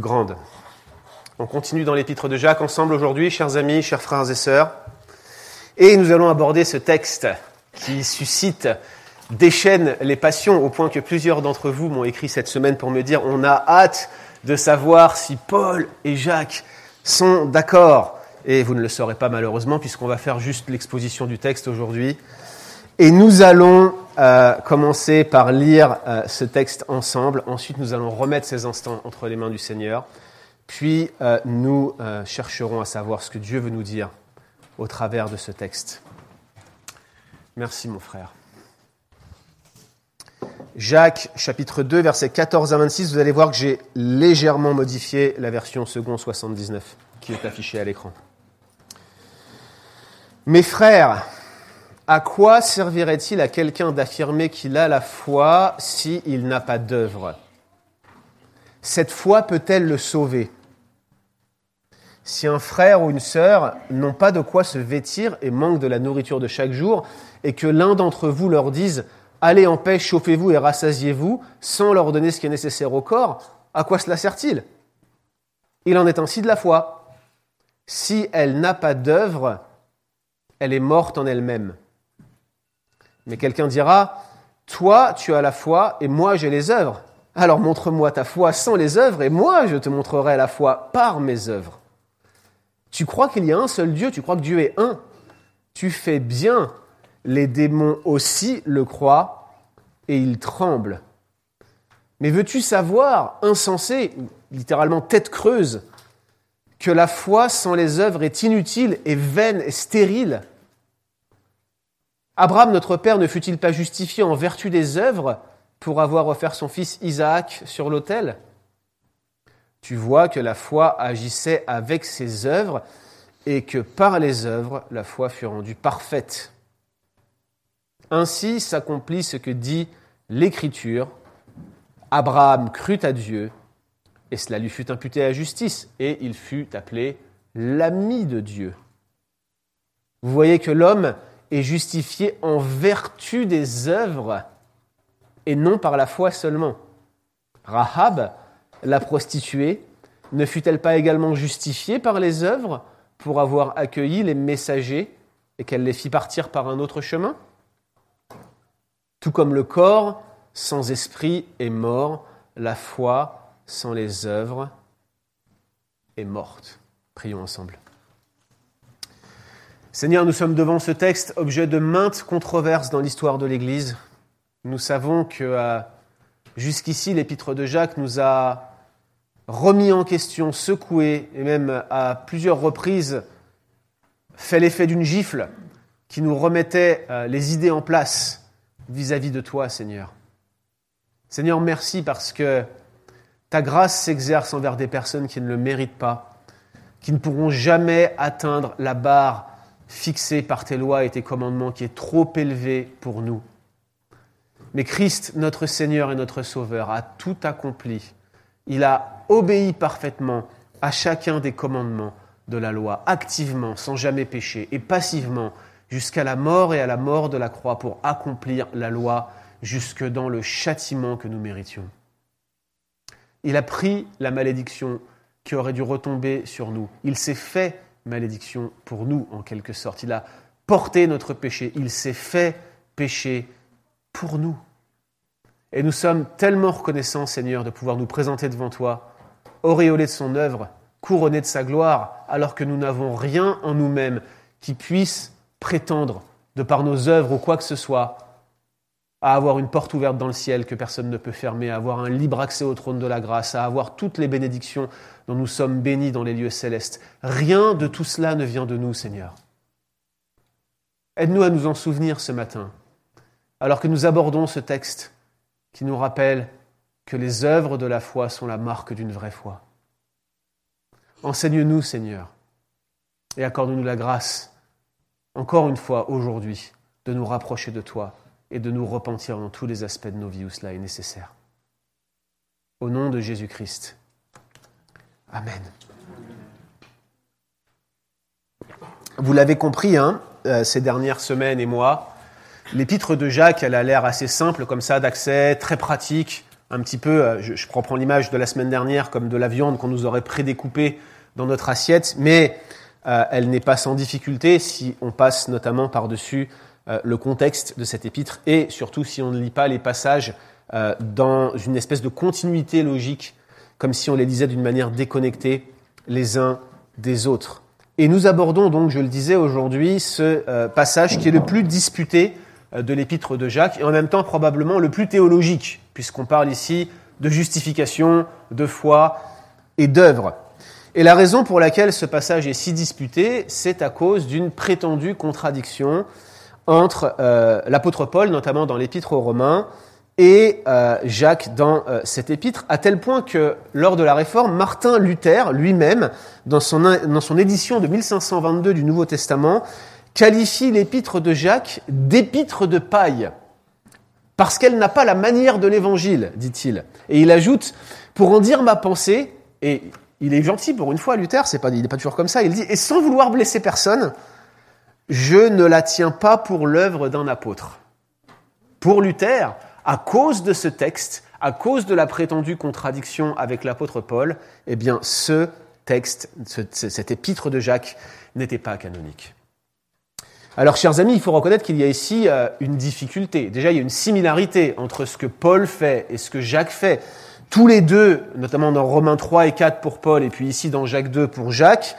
grande. On continue dans l'épître de Jacques ensemble aujourd'hui, chers amis, chers frères et sœurs. Et nous allons aborder ce texte qui suscite, déchaîne les passions au point que plusieurs d'entre vous m'ont écrit cette semaine pour me dire on a hâte de savoir si Paul et Jacques sont d'accord. Et vous ne le saurez pas malheureusement puisqu'on va faire juste l'exposition du texte aujourd'hui. Et nous allons euh, commencer par lire euh, ce texte ensemble. Ensuite, nous allons remettre ces instants entre les mains du Seigneur. Puis, euh, nous chercherons à savoir ce que Dieu veut nous dire au travers de ce texte. Merci, mon frère. Jacques, chapitre 2, versets 14 à 26, vous allez voir que j'ai légèrement modifié la version second 79 qui est affichée à l'écran. Mes frères, à quoi servirait-il à quelqu'un d'affirmer qu'il a la foi s'il n'a pas d'œuvre? Cette foi peut-elle le sauver? Si un frère ou une sœur n'ont pas de quoi se vêtir et manquent de la nourriture de chaque jour, et que l'un d'entre vous leur dise Allez en paix, chauffez-vous et rassasiez-vous, sans leur donner ce qui est nécessaire au corps, à quoi cela sert-il? Il en est ainsi de la foi. Si elle n'a pas d'œuvre, elle est morte en elle-même. Mais quelqu'un dira, toi tu as la foi et moi j'ai les œuvres. Alors montre-moi ta foi sans les œuvres et moi je te montrerai la foi par mes œuvres. Tu crois qu'il y a un seul Dieu, tu crois que Dieu est un. Tu fais bien, les démons aussi le croient et ils tremblent. Mais veux-tu savoir, insensé, littéralement tête creuse, que la foi sans les œuvres est inutile et vaine et stérile? Abraham, notre père, ne fut-il pas justifié en vertu des œuvres pour avoir offert son fils Isaac sur l'autel? Tu vois que la foi agissait avec ses œuvres et que par les œuvres, la foi fut rendue parfaite. Ainsi s'accomplit ce que dit l'Écriture. Abraham crut à Dieu et cela lui fut imputé à justice et il fut appelé l'ami de Dieu. Vous voyez que l'homme est justifié en vertu des œuvres et non par la foi seulement. Rahab, la prostituée, ne fut-elle pas également justifiée par les œuvres pour avoir accueilli les messagers et qu'elle les fit partir par un autre chemin? Tout comme le corps sans esprit est mort, la foi sans les œuvres est morte. Prions ensemble. Seigneur, nous sommes devant ce texte, objet de maintes controverses dans l'histoire de l'Église. Nous savons que euh, jusqu'ici, l'épître de Jacques nous a remis en question, secoué, et même à plusieurs reprises fait l'effet d'une gifle qui nous remettait euh, les idées en place vis-à-vis de toi, Seigneur. Seigneur, merci parce que ta grâce s'exerce envers des personnes qui ne le méritent pas, qui ne pourront jamais atteindre la barre fixé par tes lois et tes commandements qui est trop élevé pour nous. Mais Christ, notre Seigneur et notre Sauveur, a tout accompli. Il a obéi parfaitement à chacun des commandements de la loi, activement, sans jamais pécher, et passivement, jusqu'à la mort et à la mort de la croix, pour accomplir la loi jusque dans le châtiment que nous méritions. Il a pris la malédiction qui aurait dû retomber sur nous. Il s'est fait malédiction pour nous, en quelque sorte. Il a porté notre péché, il s'est fait péché pour nous. Et nous sommes tellement reconnaissants, Seigneur, de pouvoir nous présenter devant toi, auréolés de son œuvre, couronnés de sa gloire, alors que nous n'avons rien en nous-mêmes qui puisse prétendre, de par nos œuvres ou quoi que ce soit, à avoir une porte ouverte dans le ciel que personne ne peut fermer, à avoir un libre accès au trône de la grâce, à avoir toutes les bénédictions dont nous sommes bénis dans les lieux célestes. Rien de tout cela ne vient de nous, Seigneur. Aide-nous à nous en souvenir ce matin, alors que nous abordons ce texte qui nous rappelle que les œuvres de la foi sont la marque d'une vraie foi. Enseigne-nous, Seigneur, et accorde-nous la grâce, encore une fois aujourd'hui, de nous rapprocher de toi et de nous repentir dans tous les aspects de nos vies où cela est nécessaire. Au nom de Jésus-Christ. Amen. Vous l'avez compris, hein, euh, ces dernières semaines et mois, l'épître de Jacques, elle a l'air assez simple comme ça, d'accès, très pratique. un petit peu, je, je reprends l'image de la semaine dernière comme de la viande qu'on nous aurait prédécoupée dans notre assiette, mais elle n'est pas sans difficulté si on passe notamment par-dessus le contexte de cette épître et surtout si on ne lit pas les passages dans une espèce de continuité logique, comme si on les lisait d'une manière déconnectée les uns des autres. Et nous abordons donc, je le disais aujourd'hui, ce euh, passage qui est le plus disputé euh, de l'épître de Jacques et en même temps probablement le plus théologique, puisqu'on parle ici de justification, de foi et d'œuvre. Et la raison pour laquelle ce passage est si disputé, c'est à cause d'une prétendue contradiction entre euh, l'apôtre Paul, notamment dans l'épître aux Romains, et euh, Jacques dans euh, cette épître, à tel point que lors de la Réforme, Martin Luther lui-même, dans son, dans son édition de 1522 du Nouveau Testament, qualifie l'épître de Jacques d'épître de paille, parce qu'elle n'a pas la manière de l'Évangile, dit-il. Et il ajoute, pour en dire ma pensée, et il est gentil pour une fois, Luther, c'est pas, il n'est pas toujours comme ça, il dit, et sans vouloir blesser personne, je ne la tiens pas pour l'œuvre d'un apôtre. Pour Luther, à cause de ce texte, à cause de la prétendue contradiction avec l'apôtre Paul, eh bien, ce texte, cet épître de Jacques n'était pas canonique. Alors, chers amis, il faut reconnaître qu'il y a ici euh, une difficulté. Déjà, il y a une similarité entre ce que Paul fait et ce que Jacques fait. Tous les deux, notamment dans Romains 3 et 4 pour Paul, et puis ici dans Jacques 2 pour Jacques,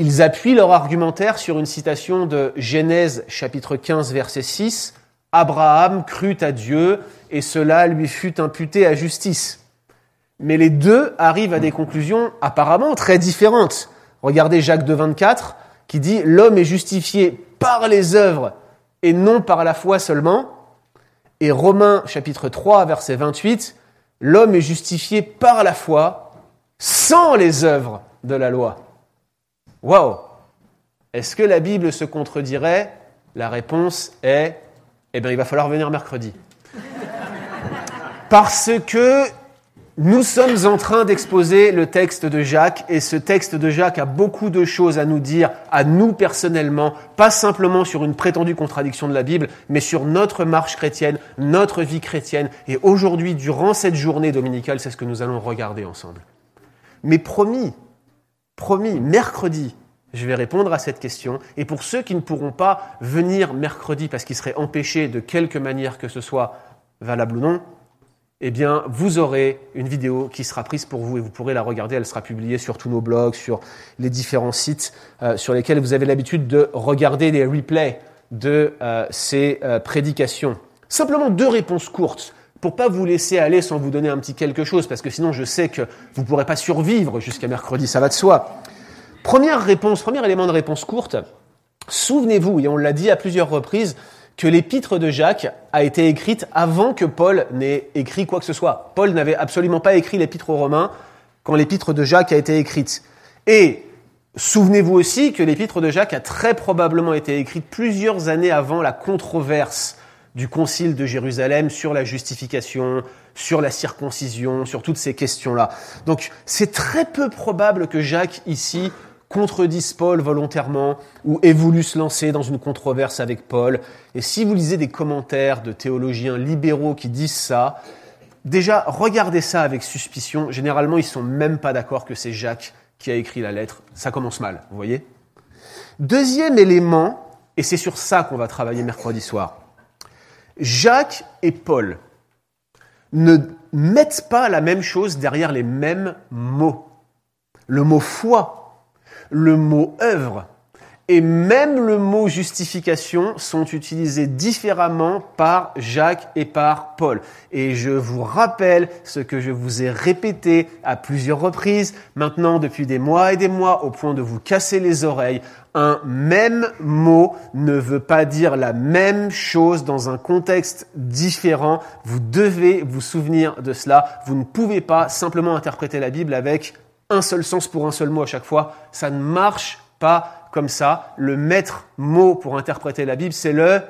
ils appuient leur argumentaire sur une citation de Genèse chapitre 15 verset 6, Abraham crut à Dieu et cela lui fut imputé à justice. Mais les deux arrivent à des conclusions apparemment très différentes. Regardez Jacques de 24 qui dit l'homme est justifié par les œuvres et non par la foi seulement. Et Romains chapitre 3 verset 28, l'homme est justifié par la foi sans les œuvres de la loi. Waouh Est-ce que la Bible se contredirait? La réponse est eh bien, il va falloir venir mercredi. Parce que nous sommes en train d'exposer le texte de Jacques et ce texte de Jacques a beaucoup de choses à nous dire, à nous personnellement, pas simplement sur une prétendue contradiction de la Bible, mais sur notre marche chrétienne, notre vie chrétienne. Et aujourd'hui, durant cette journée dominicale, c'est ce que nous allons regarder ensemble. Mais promis, promis, mercredi, je vais répondre à cette question. Et pour ceux qui ne pourront pas venir mercredi parce qu'ils seraient empêchés de quelque manière que ce soit, valable ou non, eh bien, vous aurez une vidéo qui sera prise pour vous et vous pourrez la regarder. Elle sera publiée sur tous nos blogs, sur les différents sites euh, sur lesquels vous avez l'habitude de regarder les replays de euh, ces euh, prédications. Simplement deux réponses courtes pour pas vous laisser aller sans vous donner un petit quelque chose, parce que sinon je sais que vous ne pourrez pas survivre jusqu'à mercredi, ça va de soi. Première réponse, premier élément de réponse courte. Souvenez-vous, et on l'a dit à plusieurs reprises, que l'épître de Jacques a été écrite avant que Paul n'ait écrit quoi que ce soit. Paul n'avait absolument pas écrit l'épître aux Romains quand l'épître de Jacques a été écrite. Et souvenez-vous aussi que l'épître de Jacques a très probablement été écrite plusieurs années avant la controverse du concile de Jérusalem sur la justification, sur la circoncision, sur toutes ces questions-là. Donc c'est très peu probable que Jacques ici contredisent Paul volontairement ou aient voulu se lancer dans une controverse avec Paul. Et si vous lisez des commentaires de théologiens libéraux qui disent ça, déjà regardez ça avec suspicion. Généralement, ils sont même pas d'accord que c'est Jacques qui a écrit la lettre. Ça commence mal, vous voyez? Deuxième élément, et c'est sur ça qu'on va travailler mercredi soir. Jacques et Paul ne mettent pas la même chose derrière les mêmes mots. Le mot foi le mot œuvre et même le mot justification sont utilisés différemment par Jacques et par Paul. Et je vous rappelle ce que je vous ai répété à plusieurs reprises, maintenant depuis des mois et des mois, au point de vous casser les oreilles. Un même mot ne veut pas dire la même chose dans un contexte différent. Vous devez vous souvenir de cela. Vous ne pouvez pas simplement interpréter la Bible avec un seul sens pour un seul mot à chaque fois. Ça ne marche pas comme ça. Le maître mot pour interpréter la Bible, c'est le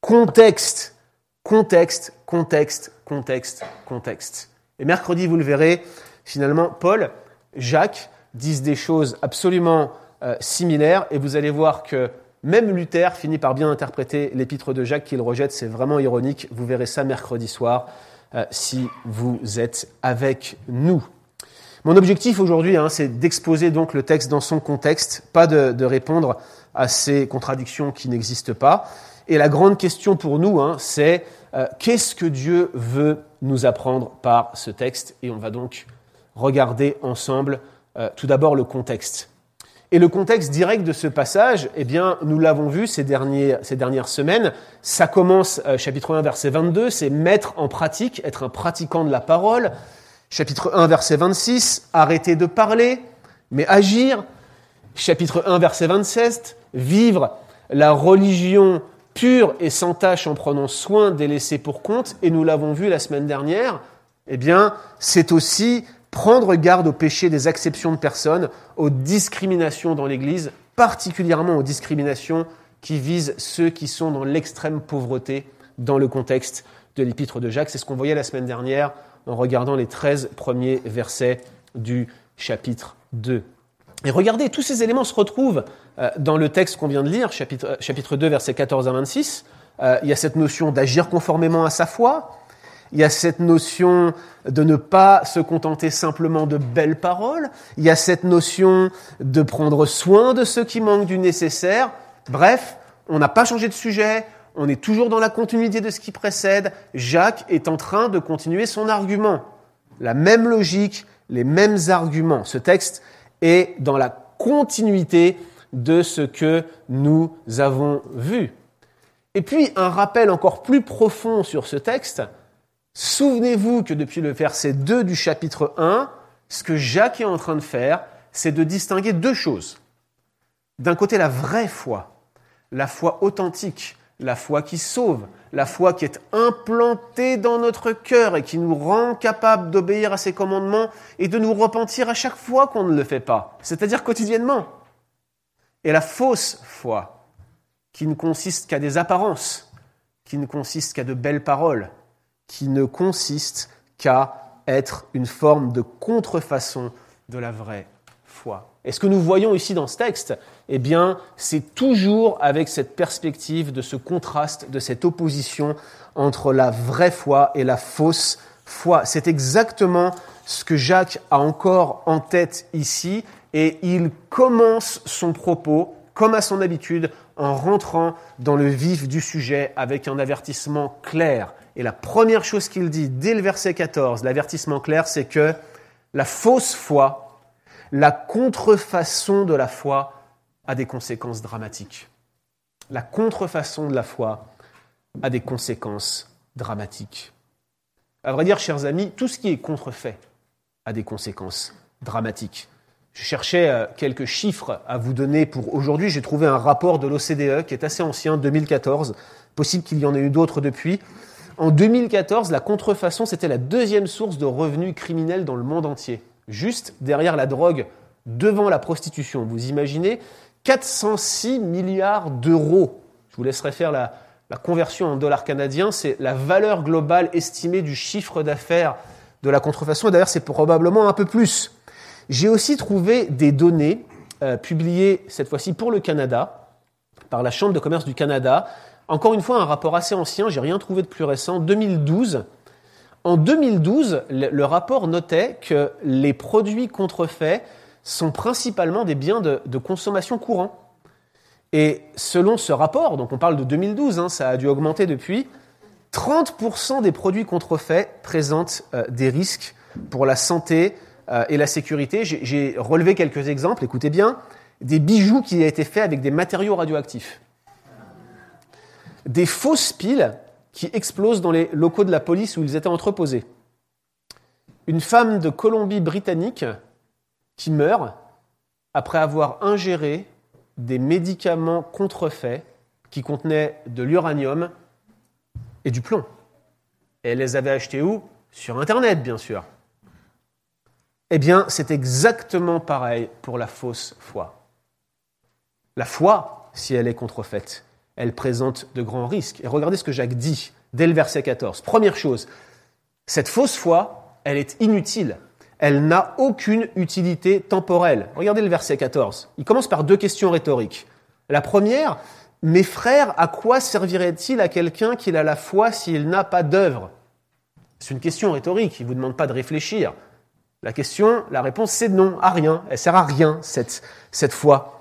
contexte. Contexte, contexte, contexte, contexte. Et mercredi, vous le verrez, finalement, Paul, Jacques disent des choses absolument euh, similaires et vous allez voir que même Luther finit par bien interpréter l'épître de Jacques qu'il rejette. C'est vraiment ironique. Vous verrez ça mercredi soir. euh, si vous êtes avec nous. Mon objectif aujourd'hui, hein, c'est d'exposer donc le texte dans son contexte, pas de, répondre à ces contradictions qui n'existent pas. Et la grande question pour nous, hein, c'est euh, qu'est-ce que Dieu veut nous apprendre par ce texte? Et on va donc regarder ensemble euh, tout d'abord le contexte. Et le contexte direct de ce passage, eh bien, nous l'avons vu ces, dernières semaines. Ça commence, euh, chapitre 1, verset 22, c'est mettre en pratique, être un pratiquant de la parole. Chapitre 1, verset 26, arrêter de parler, mais agir. Chapitre 1, verset 27, vivre la religion pure et sans tâche en prenant soin des laissés pour compte. Et nous l'avons vu la semaine dernière, eh bien, c'est aussi prendre garde au péché des acceptions de personnes, aux discriminations dans l'Église, particulièrement aux discriminations qui visent ceux qui sont dans l'extrême pauvreté dans le contexte de l'épître de Jacques. C'est ce qu'on voyait la semaine dernière en regardant les 13 premiers versets du chapitre 2. Et regardez, tous ces éléments se retrouvent euh, dans le texte qu'on vient de lire, chapitre, euh, chapitre 2, versets 14 à 26. Euh, il y a cette notion d'agir conformément à sa foi, il y a cette notion de ne pas se contenter simplement de belles paroles. Il y a cette notion de prendre soin de ceux qui manquent du nécessaire. Bref, on n'a pas changé de sujet. On est toujours dans la continuité de ce qui précède. Jacques est en train de continuer son argument. La même logique, les mêmes arguments. Ce texte est dans la continuité de ce que nous avons vu. Et puis, un rappel encore plus profond sur ce texte, Souvenez-vous que depuis le verset 2 du chapitre 1, ce que Jacques est en train de faire, c'est de distinguer deux choses. D'un côté, la vraie foi, la foi authentique, la foi qui sauve, la foi qui est implantée dans notre cœur et qui nous rend capables d'obéir à ses commandements et de nous repentir à chaque fois qu'on ne le fait pas, c'est-à-dire quotidiennement. Et la fausse foi, qui ne consiste qu'à des apparences, qui ne consiste qu'à de belles paroles, qui ne consiste qu'à être une forme de contrefaçon de la vraie foi. Et ce que nous voyons ici dans ce texte, eh bien, c'est toujours avec cette perspective de ce contraste, de cette opposition entre la vraie foi et la fausse foi. C'est exactement ce que Jacques a encore en tête ici, et il commence son propos, comme à son habitude, en rentrant dans le vif du sujet avec un avertissement clair. Et la première chose qu'il dit dès le verset 14, l'avertissement clair, c'est que la fausse foi, la contrefaçon de la foi a des conséquences dramatiques. La contrefaçon de la foi a des conséquences dramatiques. À vrai dire, chers amis, tout ce qui est contrefait a des conséquences dramatiques. Je cherchais euh, quelques chiffres à vous donner pour aujourd'hui. J'ai trouvé un rapport de l'OCDE qui est assez ancien, 2014. Possible qu'il y en ait eu d'autres depuis. En 2014, la contrefaçon, c'était la deuxième source de revenus criminels dans le monde entier. Juste derrière la drogue, devant la prostitution. Vous imaginez 406 milliards d'euros. Je vous laisserai faire la, conversion en dollars canadiens. C'est la valeur globale estimée du chiffre d'affaires de la contrefaçon. D'ailleurs, c'est probablement un peu plus. J'ai aussi trouvé des données euh, publiées cette fois-ci pour le Canada par la Chambre de commerce du Canada encore une fois, un rapport assez ancien, j'ai rien trouvé de plus récent, 2012. En 2012, le, rapport notait que les produits contrefaits sont principalement des biens de, consommation courant. Et selon ce rapport, donc on parle de 2012, hein, ça a dû augmenter depuis, 30% des produits contrefaits présentent euh, des risques pour la santé euh, et la sécurité. J'ai relevé quelques exemples, écoutez bien, des bijoux qui ont été faits avec des matériaux radioactifs des fausses piles qui explosent dans les locaux de la police où ils étaient entreposés. Une femme de Colombie-Britannique qui meurt après avoir ingéré des médicaments contrefaits qui contenaient de l'uranium et du plomb. Elle les avait achetés où? Sur Internet, bien sûr. Eh bien, c'est exactement pareil pour la fausse foi. La foi, si elle est contrefaite, elle présente de grands risques. Et regardez ce que Jacques dit dès le verset 14. Première chose, cette fausse foi, elle est inutile. Elle n'a aucune utilité temporelle. Regardez le verset 14. Il commence par deux questions rhétoriques. La première, mes frères, à quoi servirait-il à quelqu'un qu'il a la foi s'il n'a pas d'œuvre? C'est une question rhétorique, il ne vous demande pas de réfléchir. La question, la réponse, c'est non, à rien. Elle sert à rien, cette, foi.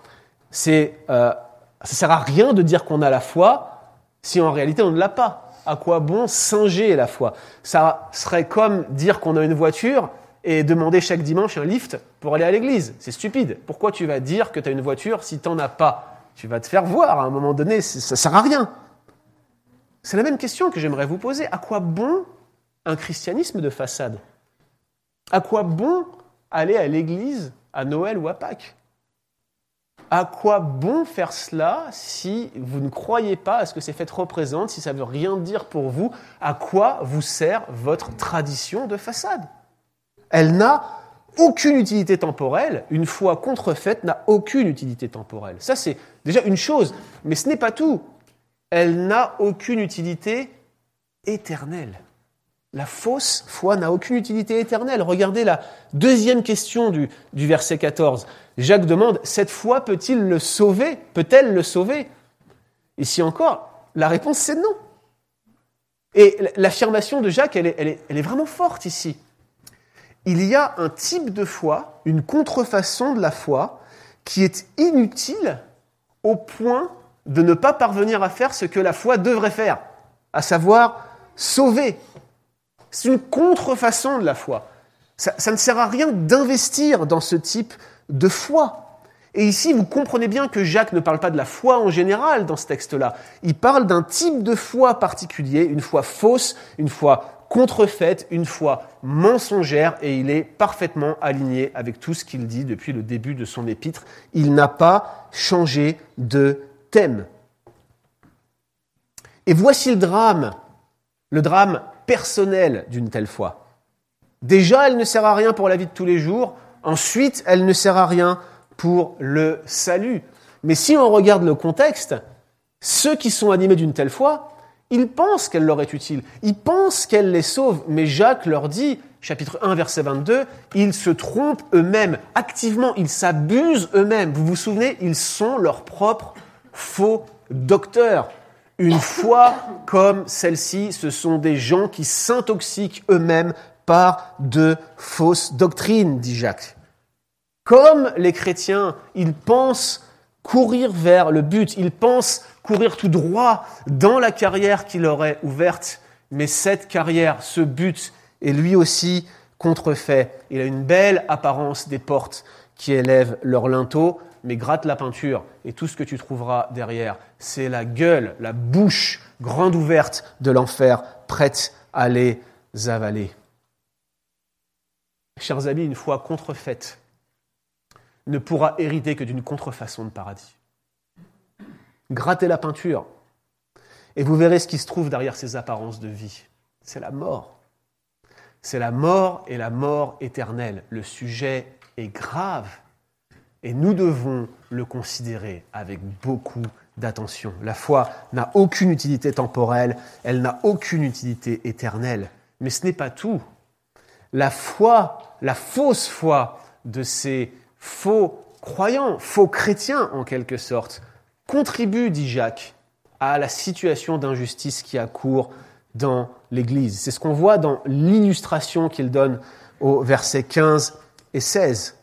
C'est, euh, ça sert à rien de dire qu'on a la foi si en réalité on ne l'a pas. À quoi bon singer la foi? Ça serait comme dire qu'on a une voiture et demander chaque dimanche un lift pour aller à l'église. C'est stupide. Pourquoi tu vas dire que tu as une voiture si tu n'en as pas? Tu vas te faire voir à un moment donné, ça sert à rien. C'est la même question que j'aimerais vous poser. À quoi bon un christianisme de façade? À quoi bon aller à l'église à Noël ou à Pâques? À quoi bon faire cela si vous ne croyez pas à ce que ces fêtes représentent, si ça ne veut rien dire pour vous? À quoi vous sert votre tradition de façade? Elle n'a aucune utilité temporelle. Une foi contrefaite n'a aucune utilité temporelle. Ça, c'est déjà une chose, mais ce n'est pas tout. Elle n'a aucune utilité éternelle. La fausse foi n'a aucune utilité éternelle. Regardez la deuxième question du, verset 14. Jacques demande, cette foi peut-il le sauver? Peut-elle le sauver? Ici encore, la réponse c'est non. Et l'affirmation de Jacques, elle est, vraiment forte ici. Il y a un type de foi, une contrefaçon de la foi, qui est inutile au point de ne pas parvenir à faire ce que la foi devrait faire, à savoir sauver, c'est une contrefaçon de la foi. Ça, ne sert à rien d'investir dans ce type foi. Et ici, vous comprenez bien que Jacques ne parle pas de la foi en général dans ce texte-là. Il parle d'un type de foi particulier, une foi fausse, une foi contrefaite, une foi mensongère, et il est parfaitement aligné avec tout ce qu'il dit depuis le début de son épître. Il n'a pas changé de thème. Et voici le drame, le drame personnelle d'une telle foi. Déjà, elle ne sert à rien pour la vie de tous les jours. Ensuite, elle ne sert à rien pour le salut. Mais si on regarde le contexte, ceux qui sont animés d'une telle foi, ils pensent qu'elle leur est utile. Ils pensent qu'elle les sauve. Mais Jacques leur dit, chapitre 1, verset 22, ils se trompent eux-mêmes. Activement, ils s'abusent eux-mêmes. Vous vous souvenez, ils sont leurs propres faux docteurs. Une foi comme celle-ci, ce sont des gens qui s'intoxiquent eux-mêmes par de fausses doctrines, dit Jacques. Comme les chrétiens, ils pensent courir vers le but, ils pensent courir tout droit dans la carrière qui leur est ouverte, mais cette carrière, ce but, est lui aussi contrefait. Il a une belle apparence des portes qui élèvent leur linteau, mais gratte la peinture et tout ce que tu trouveras derrière, c'est la gueule, la bouche grande ouverte de l'enfer, prête à les avaler. Chers amis, une foi contrefaite ne pourra hériter que d'une contrefaçon de paradis. Grattez la peinture et vous verrez ce qui se trouve derrière ces apparences de vie. C'est la mort. C'est la mort et la mort éternelle. Le sujet est grave. Et nous devons le considérer avec beaucoup d'attention. La foi n'a aucune utilité temporelle, elle n'a aucune utilité éternelle. Mais ce n'est pas tout. La foi, la fausse foi de ces faux croyants, faux chrétiens en quelque sorte, contribue, dit Jacques, à la situation d'injustice qui accourt dans l'Église. C'est ce qu'on voit dans l'illustration qu'il donne au versets 15 et 16.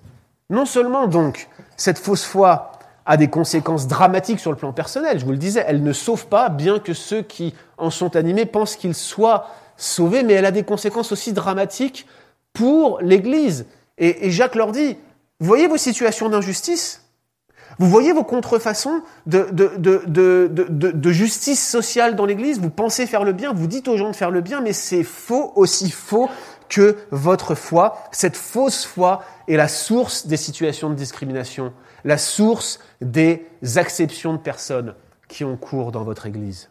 Non seulement donc cette fausse foi a des conséquences dramatiques sur le plan personnel, je vous le disais, elle ne sauve pas, bien que ceux qui en sont animés pensent qu'ils soient sauvés, mais elle a des conséquences aussi dramatiques pour l'Église. Et, Jacques leur dit, voyez vos situations d'injustice vous voyez vos contrefaçons de, de, justice sociale dans l'Église Vous pensez faire le bien, vous dites aux gens de faire le bien, mais c'est faux, aussi faux que votre foi, cette fausse foi est la source des situations de discrimination, la source des acceptions de personnes qui ont cours dans votre Église.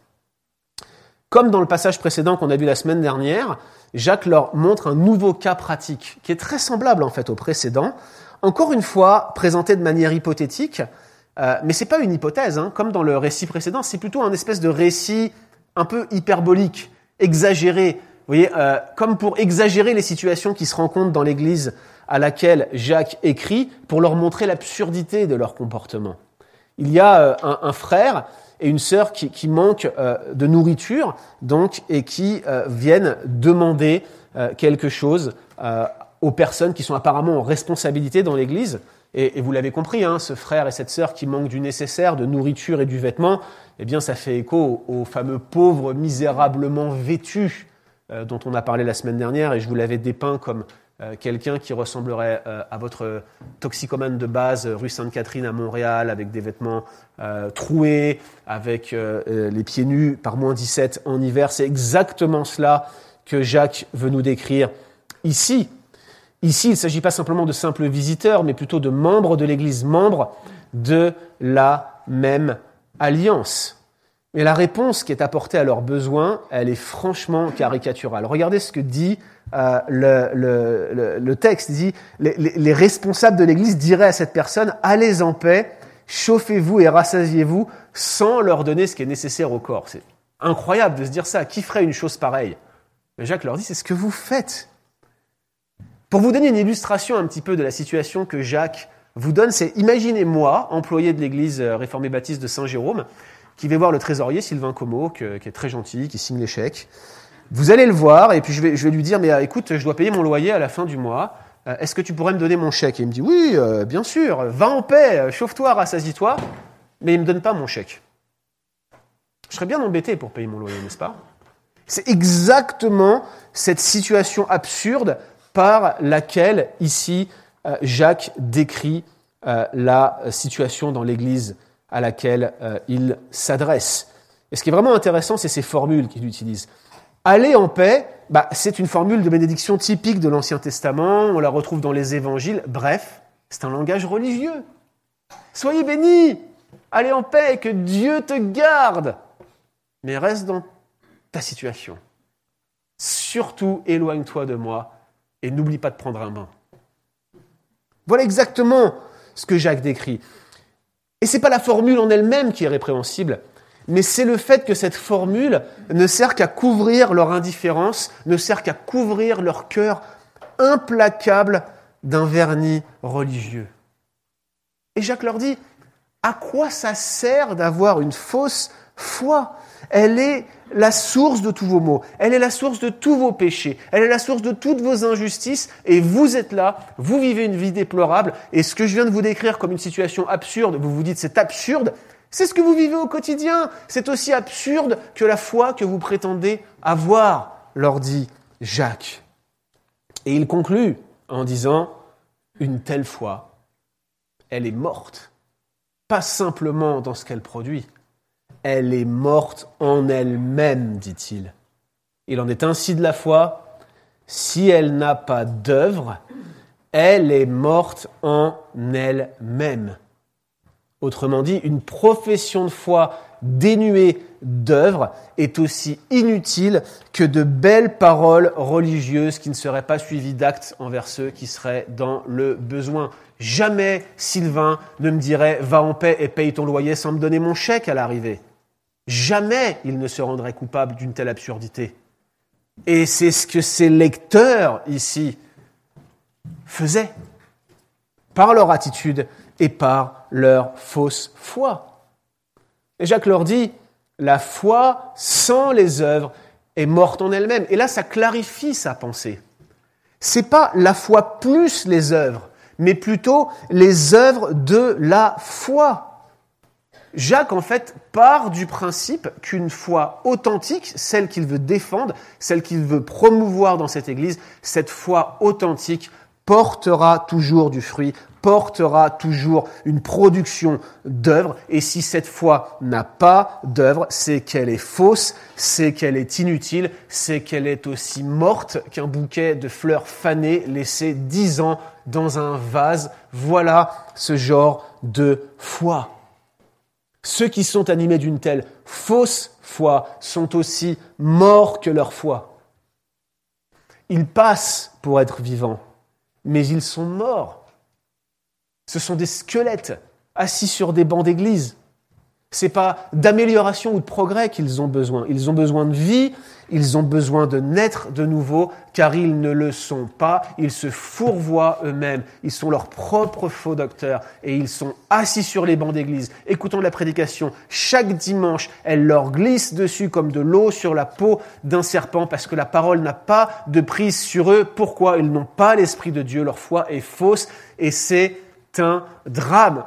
Comme dans le passage précédent qu'on a vu la semaine dernière, Jacques leur montre un nouveau cas pratique qui est très semblable en fait au précédent, encore une fois présenté de manière hypothétique, euh, mais c'est pas une hypothèse, hein. comme dans le récit précédent, c'est plutôt un espèce de récit un peu hyperbolique, exagéré, vous voyez, euh, comme pour exagérer les situations qui se rencontrent dans l'Église à laquelle Jacques écrit, pour leur montrer l'absurdité de leur comportement. Il y a euh, un, frère et une sœur qui, manque de nourriture, donc, et qui viennent demander quelque chose aux personnes qui sont apparemment en responsabilité dans l'Église. Et, vous l'avez compris, hein, ce frère et cette sœur qui manquent du nécessaire, de nourriture et du vêtement, eh bien, ça fait écho aux, fameux pauvres misérablement vêtus euh, dont on a parlé la semaine dernière, et je vous l'avais dépeint comme euh, quelqu'un qui ressemblerait euh, à votre toxicomane de base rue Sainte-Catherine à Montréal, avec des vêtements troués, avec les pieds nus par moins 17 en hiver. C'est exactement cela que Jacques veut nous décrire ici. Ici, il ne s'agit pas simplement de simples visiteurs, mais plutôt de membres de l'Église, membres de la même alliance. Mais la réponse qui est apportée à leurs besoins, elle est franchement caricaturale. Regardez ce que dit euh, le, texte. les, les responsables de l'Église diraient à cette personne, allez en paix, chauffez-vous et rassasiez-vous sans leur donner ce qui est nécessaire au corps. C'est incroyable de se dire ça. Qui ferait une chose pareille? Jacques leur dit, c'est ce que vous faites. Pour vous donner une illustration un petit peu de la situation que Jacques vous donne, c'est imaginez moi, employé de l'église euh, réformée baptiste de Saint-Jérôme, qui va voir le trésorier Sylvain Como, qui est très gentil, qui signe les chèques. Vous allez le voir et puis je vais, lui dire, mais euh, écoute, je dois payer mon loyer à la fin du mois. Euh, est-ce que tu pourrais me donner mon chèque? Et il me dit, oui, bien sûr, va en paix, chauffe-toi, rassasie-toi, mais il ne me donne pas mon chèque. Je serais bien embêté pour payer mon loyer, n'est-ce pas? C'est exactement cette situation absurde par laquelle ici euh, Jacques décrit euh, la situation dans l'Église à laquelle euh, il s'adresse. Et ce qui est vraiment intéressant, c'est ces formules qu'il utilise. Aller en paix, bah, c'est une formule de bénédiction typique de l'Ancien Testament, on la retrouve dans les évangiles, bref, c'est un langage religieux. Soyez bénis, allez en paix, que Dieu te garde, mais reste dans ta situation. Surtout, éloigne-toi de moi, et n'oublie pas de prendre un bain. Voilà exactement ce que Jacques décrit. Et ce n'est pas la formule en elle-même qui est répréhensible, mais c'est le fait que cette formule ne sert qu'à couvrir leur indifférence, ne sert qu'à couvrir leur cœur implacable d'un vernis religieux. Et Jacques leur dit, à quoi ça sert d'avoir une fausse foi? Elle est la source de tous vos maux, elle est la source de tous vos péchés, elle est la source de toutes vos injustices, et vous êtes là, vous vivez une vie déplorable, et ce que je viens de vous décrire comme une situation absurde, vous vous dites c'est absurde, c'est ce que vous vivez au quotidien, c'est aussi absurde que la foi que vous prétendez avoir, leur dit Jacques. Et il conclut en disant, une telle foi, elle est morte, pas simplement dans ce qu'elle produit, elle est morte en elle-même, dit-il. Il en est ainsi de la foi. Si elle n'a pas d'œuvre, elle est morte en elle-même. Autrement dit, une profession de foi dénuée d'œuvre est aussi inutile que de belles paroles religieuses qui ne seraient pas suivies d'actes envers ceux qui seraient dans le besoin. Jamais Sylvain ne me dirait va en paix et paye ton loyer sans me donner mon chèque à l'arrivée. Jamais il ne se rendrait coupable d'une telle absurdité. Et c'est ce que ces lecteurs ici faisaient par leur attitude et par leur fausse foi. Et Jacques leur dit, la foi sans les œuvres est morte en elle-même. Et là, ça clarifie sa pensée. C'est pas la foi plus les œuvres, mais plutôt les œuvres de la foi. Jacques, en fait, part du principe qu'une foi authentique, celle qu'il veut défendre, celle qu'il veut promouvoir dans cette Église, cette foi authentique portera toujours du fruit, portera toujours une production d'œuvres. Et si cette foi n'a pas d'œuvre, c'est qu'elle est fausse, c'est qu'elle est inutile, c'est qu'elle est aussi morte qu'un bouquet de fleurs fanées laissé dix ans dans un vase. Voilà ce genre de foi. Ceux qui sont animés d'une telle fausse foi sont aussi morts que leur foi. Ils passent pour être vivants, mais ils sont morts. Ce sont des squelettes assis sur des bancs d'église. C'est pas d'amélioration ou de progrès qu'ils ont besoin. Ils ont besoin de vie, ils ont besoin de naître de nouveau, car ils ne le sont pas. Ils se fourvoient eux-mêmes. Ils sont leurs propres faux docteurs et ils sont assis sur les bancs d'église, écoutant la prédication. Chaque dimanche, elle leur glisse dessus comme de l'eau sur la peau d'un serpent parce que la parole n'a pas de prise sur eux. Pourquoi? Ils n'ont pas l'esprit de Dieu. Leur foi est fausse et c'est un drame.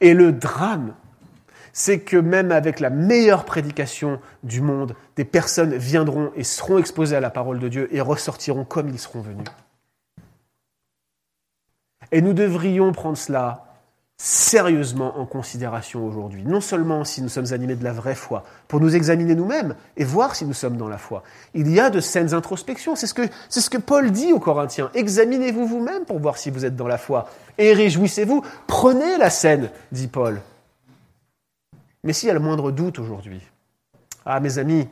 Et le drame, c'est que même avec la meilleure prédication du monde, des personnes viendront et seront exposées à la parole de Dieu et ressortiront comme ils seront venus. Et nous devrions prendre cela sérieusement en considération aujourd'hui. Non seulement si nous sommes animés de la vraie foi, pour nous examiner nous-mêmes et voir si nous sommes dans la foi. Il y a de saines introspections. C'est ce que, Paul dit aux Corinthiens. Examinez-vous vous-même pour voir si vous êtes dans la foi. Et réjouissez-vous. Prenez la scène, dit Paul. Mais s'il y a le moindre doute aujourd'hui, ah mes amis,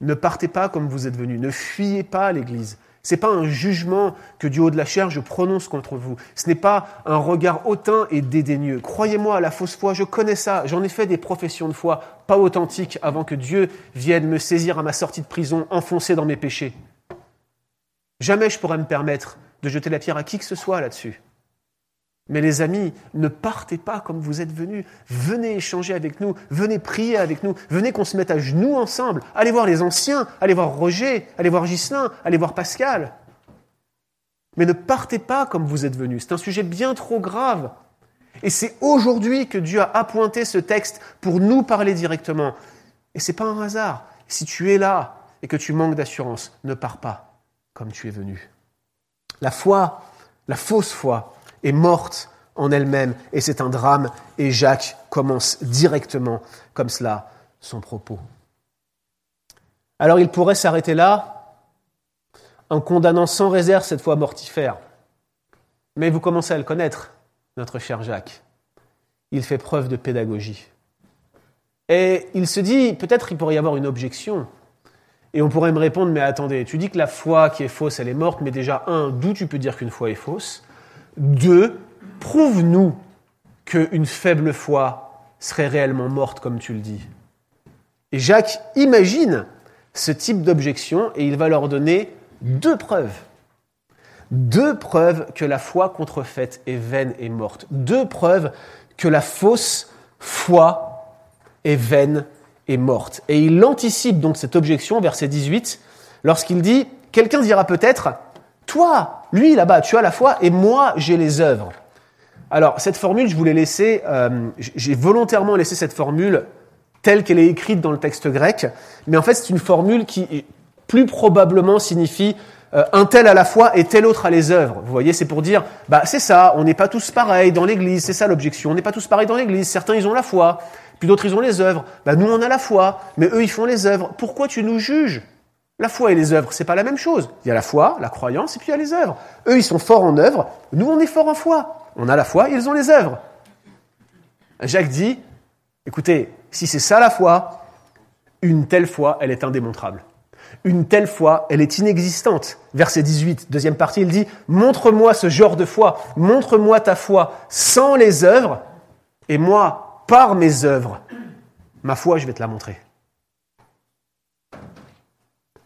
ne partez pas comme vous êtes venus, ne fuyez pas l'Église. Ce n'est pas un jugement que du haut de la chair je prononce contre vous. Ce n'est pas un regard hautain et dédaigneux. Croyez-moi, la fausse foi, je connais ça. J'en ai fait des professions de foi pas authentiques avant que Dieu vienne me saisir à ma sortie de prison, enfoncé dans mes péchés. Jamais je pourrais me permettre de jeter la pierre à qui que ce soit là-dessus. Mais les amis, ne partez pas comme vous êtes venus. Venez échanger avec nous, venez prier avec nous, venez qu'on se mette à genoux ensemble. Allez voir les anciens, allez voir Roger, allez voir Ghislain, allez voir Pascal. Mais ne partez pas comme vous êtes venus. C'est un sujet bien trop grave. Et c'est aujourd'hui que Dieu a appointé ce texte pour nous parler directement. Et ce n'est pas un hasard. Si tu es là et que tu manques d'assurance, ne pars pas comme tu es venu. La foi, la fausse foi, est morte en elle-même et c'est un drame et Jacques commence directement comme cela son propos. Alors il pourrait s'arrêter là en condamnant sans réserve cette foi mortifère. Mais vous commencez à le connaître, notre cher Jacques. Il fait preuve de pédagogie. Et il se dit, peut-être il pourrait y avoir une objection. Et on pourrait me répondre, mais attendez, tu dis que la foi qui est fausse, elle est morte, mais déjà, un, d'où tu peux dire qu'une foi est fausse? Deux, prouve-nous qu'une faible foi serait réellement morte comme tu le dis. Et Jacques imagine ce type d'objection et il va leur donner deux preuves. Deux preuves que la foi contrefaite est vaine et morte. Deux preuves que la fausse foi est vaine et morte. Et il anticipe donc cette objection, verset 18, lorsqu'il dit, quelqu'un dira peut-être, toi, lui là-bas, tu as la foi et moi, j'ai les œuvres. Alors, cette formule, je voulais laisser, euh, j'ai volontairement laissé cette formule telle qu'elle est écrite dans le texte grec, mais en fait, c'est une formule qui plus probablement signifie euh, un tel à la foi et tel autre à les œuvres. Vous voyez, c'est pour dire, bah c'est ça, on n'est pas tous pareils dans l'Église, c'est ça l'objection. On n'est pas tous pareils dans l'Église. Certains ils ont la foi, puis d'autres ils ont les œuvres. Bah nous on a la foi, mais eux ils font les œuvres. Pourquoi tu nous juges? La foi et les œuvres, c'est pas la même chose. Il y a la foi, la croyance, et puis il y a les œuvres. Eux, ils sont forts en œuvres. Nous, on est forts en foi. On a la foi, ils ont les œuvres. Jacques dit, écoutez, si c'est ça la foi, une telle foi, elle est indémontrable. Une telle foi, elle est inexistante. Verset 18, deuxième partie, il dit, montre-moi ce genre de foi, montre-moi ta foi sans les œuvres, et moi, par mes œuvres, ma foi, je vais te la montrer.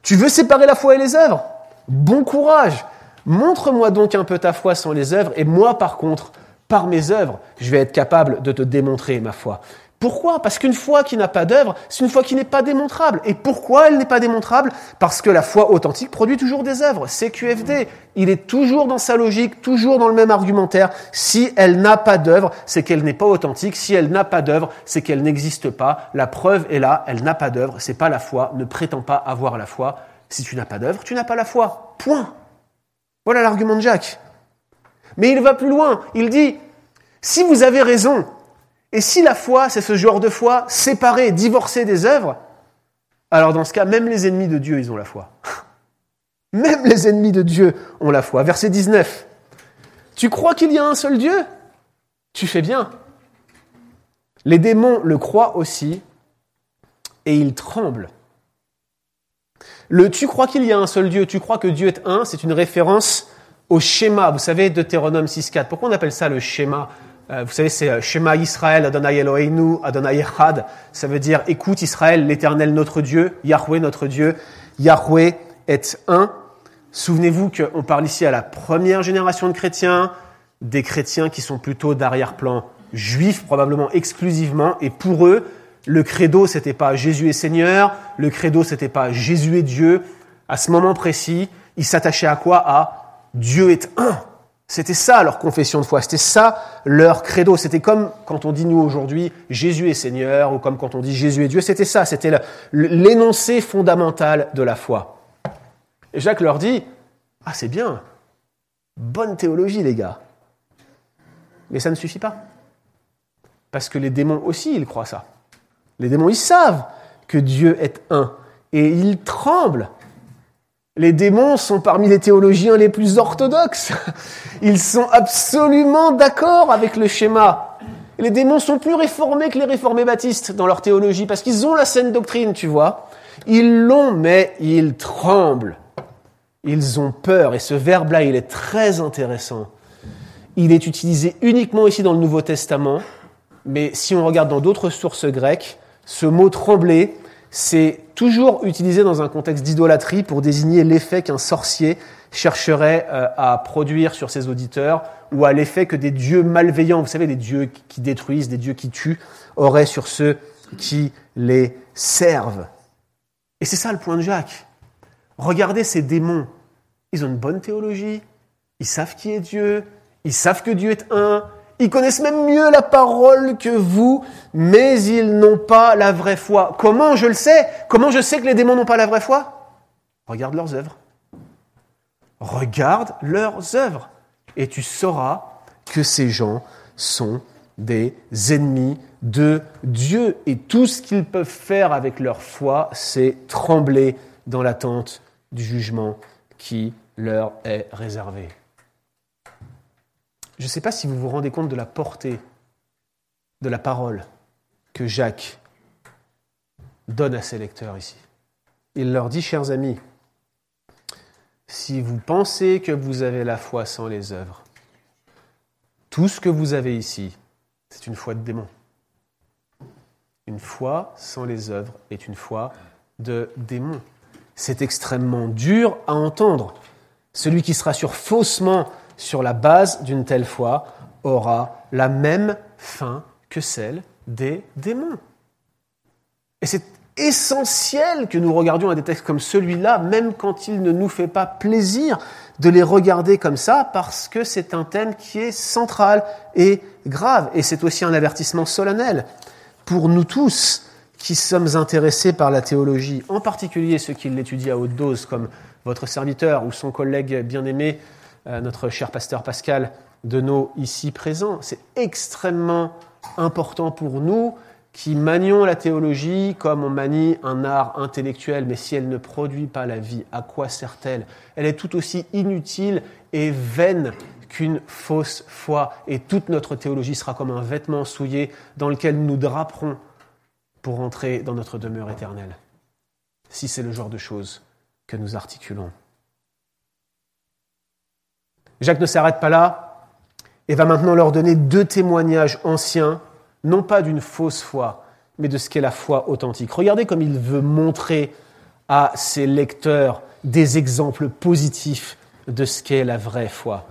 Tu veux séparer la foi et les œuvres? Bon courage Montre-moi donc un peu ta foi sans les œuvres, et moi par contre, par mes œuvres, je vais être capable de te démontrer ma foi. Pourquoi? Parce qu'une foi qui n'a pas d'œuvre, c'est une foi qui n'est pas démontrable. Et pourquoi elle n'est pas démontrable? Parce que la foi authentique produit toujours des œuvres. C'est QFD. Il est toujours dans sa logique, toujours dans le même argumentaire. Si elle n'a pas d'œuvre, c'est qu'elle n'est pas authentique. Si elle n'a pas d'œuvre, c'est qu'elle n'existe pas. La preuve est là, elle n'a pas d'œuvre. C'est pas la foi. Ne prétends pas avoir la foi. Si tu n'as pas d'œuvre, tu n'as pas la foi. Point. Voilà l'argument de Jacques. Mais il va plus loin. Il dit, si vous avez raison, et si la foi, c'est ce genre de foi séparée, divorcée des œuvres, alors dans ce cas, même les ennemis de Dieu, ils ont la foi. Même les ennemis de Dieu ont la foi. Verset 19. Tu crois qu'il y a un seul Dieu? Tu fais bien. Les démons le croient aussi et ils tremblent. Le tu crois qu'il y a un seul Dieu, tu crois que Dieu est un, c'est une référence au schéma. Vous savez, Deutéronome 6.4. Pourquoi on appelle ça le schéma? Vous savez, c'est Shema Israël, Adonai Eloheinu, Adonai Echad. Ça veut dire écoute Israël, l'éternel notre Dieu, Yahweh notre Dieu. Yahweh est un. Souvenez-vous qu'on parle ici à la première génération de chrétiens, des chrétiens qui sont plutôt d'arrière-plan juifs, probablement exclusivement, et pour eux, le credo, c'était pas Jésus est Seigneur, le credo, c'était pas Jésus est Dieu. À ce moment précis, ils s'attachaient à quoi? À Dieu est un. C'était ça leur confession de foi, c'était ça leur credo. C'était comme quand on dit nous aujourd'hui Jésus est Seigneur, ou comme quand on dit Jésus est Dieu, c'était ça, c'était l'énoncé fondamental de la foi. Et Jacques leur dit, ah c'est bien, bonne théologie les gars. Mais ça ne suffit pas. Parce que les démons aussi, ils croient ça. Les démons, ils savent que Dieu est un. Et ils tremblent. Les démons sont parmi les théologiens les plus orthodoxes. Ils sont absolument d'accord avec le schéma. Les démons sont plus réformés que les réformés baptistes dans leur théologie, parce qu'ils ont la saine doctrine, tu vois. Ils l'ont, mais ils tremblent. Ils ont peur. Et ce verbe-là, il est très intéressant. Il est utilisé uniquement ici dans le Nouveau Testament, mais si on regarde dans d'autres sources grecques, ce mot trembler, c'est toujours utilisé dans un contexte d'idolâtrie pour désigner l'effet qu'un sorcier chercherait euh, à produire sur ses auditeurs ou à l'effet que des dieux malveillants, vous savez, des dieux qui détruisent, des dieux qui tuent, auraient sur ceux qui les servent. Et c'est ça le point de Jacques. Regardez ces démons ils ont une bonne théologie, ils savent qui est Dieu, ils savent que Dieu est un, ils connaissent même mieux la parole que vous, mais ils n'ont pas la vraie foi. Comment je le sais? Comment je sais que les démons n'ont pas la vraie foi? Regarde leurs œuvres. Regarde leurs œuvres. Et tu sauras que ces gens sont des ennemis de Dieu. Et tout ce qu'ils peuvent faire avec leur foi, c'est trembler dans l'attente du jugement qui leur est réservé. Je ne sais pas si vous vous rendez compte de la portée de la parole que Jacques donne à ses lecteurs ici. Il leur dit, chers amis, si vous pensez que vous avez la foi sans les œuvres, tout ce que vous avez ici, c'est une foi de démon. Une foi sans les œuvres est une foi de démon. C'est extrêmement dur à entendre. Celui qui se rassure faussement sur la base d'une telle foi aura la même fin que celle des démons. Et c'est essentiel que nous regardions à des textes comme celui-là, même quand il ne nous fait pas plaisir de les regarder comme ça, parce que c'est un thème qui est central et grave. Et c'est aussi un avertissement solennel pour nous tous qui sommes intéressés par la théologie, en particulier ceux qui l'étudient à haute dose, comme votre serviteur ou son collègue bien-aimé, notre cher pasteur Pascal nos ici présents. C'est extrêmement important pour nous qui manions la théologie comme on manie un art intellectuel, mais si elle ne produit pas la vie, à quoi sert-elle? Elle est tout aussi inutile et vaine qu'une fausse foi, et toute notre théologie sera comme un vêtement souillé dans lequel nous draperons pour entrer dans notre demeure éternelle, si c'est le genre de choses que nous articulons. Jacques ne s'arrête pas là et va maintenant leur donner deux témoignages anciens, non pas d'une fausse foi, mais de ce qu'est la foi authentique. Regardez comme il veut montrer à ses lecteurs des exemples positifs de ce qu'est la vraie foi.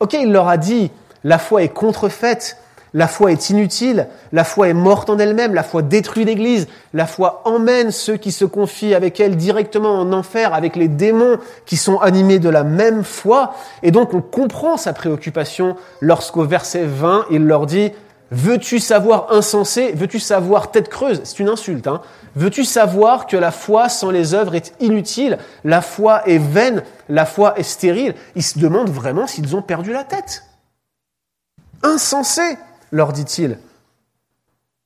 Ok, il leur a dit, la foi est contrefaite, la foi est inutile, la foi est morte en elle-même, la foi détruit l'Église, la foi emmène ceux qui se confient avec elle directement en enfer, avec les démons qui sont animés de la même foi. Et donc on comprend sa préoccupation lorsqu'au verset 20, il leur dit, veux-tu savoir insensé, veux-tu savoir tête creuse? C'est une insulte. Hein veux-tu savoir que la foi sans les œuvres est inutile, la foi est vaine, la foi est stérile Ils se demandent vraiment s'ils ont perdu la tête. Insensé leur dit-il.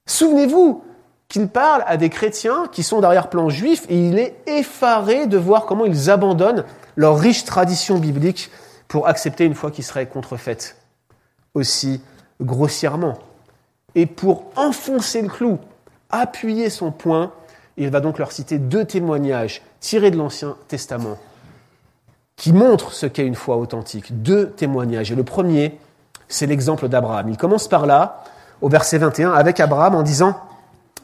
Souvenez-vous qu'il parle à des chrétiens qui sont d'arrière-plan juif et il est effaré de voir comment ils abandonnent leur riche tradition biblique pour accepter une foi qui serait contrefaite aussi grossièrement. Et pour enfoncer le clou, appuyer son point, il va donc leur citer deux témoignages tirés de l'Ancien Testament qui montrent ce qu'est une foi authentique. Deux témoignages. Et le premier, c'est l'exemple d'Abraham. Il commence par là, au verset 21, avec Abraham en disant,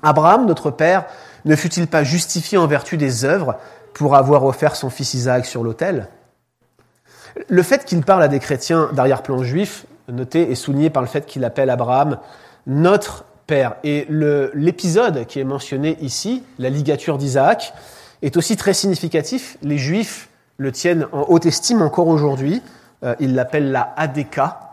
Abraham, notre père, ne fut-il pas justifié en vertu des œuvres pour avoir offert son fils Isaac sur l'autel? Le fait qu'il parle à des chrétiens d'arrière-plan juif, noté et souligné par le fait qu'il appelle Abraham notre père. Et l'épisode qui est mentionné ici, la ligature d'Isaac, est aussi très significatif. Les juifs le tiennent en haute estime encore aujourd'hui. Euh, ils l'appellent la Adeka.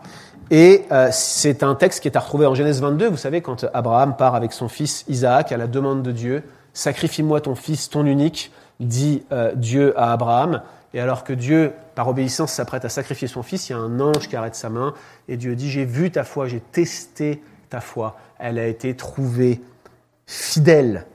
Et euh, c'est un texte qui est à retrouver en Genèse 22. Vous savez, quand Abraham part avec son fils Isaac à la demande de Dieu, Sacrifie-moi ton fils, ton unique, dit euh, Dieu à Abraham. Et alors que Dieu, par obéissance, s'apprête à sacrifier son fils, il y a un ange qui arrête sa main et Dieu dit, j'ai vu ta foi, j'ai testé ta foi, elle a été trouvée fidèle.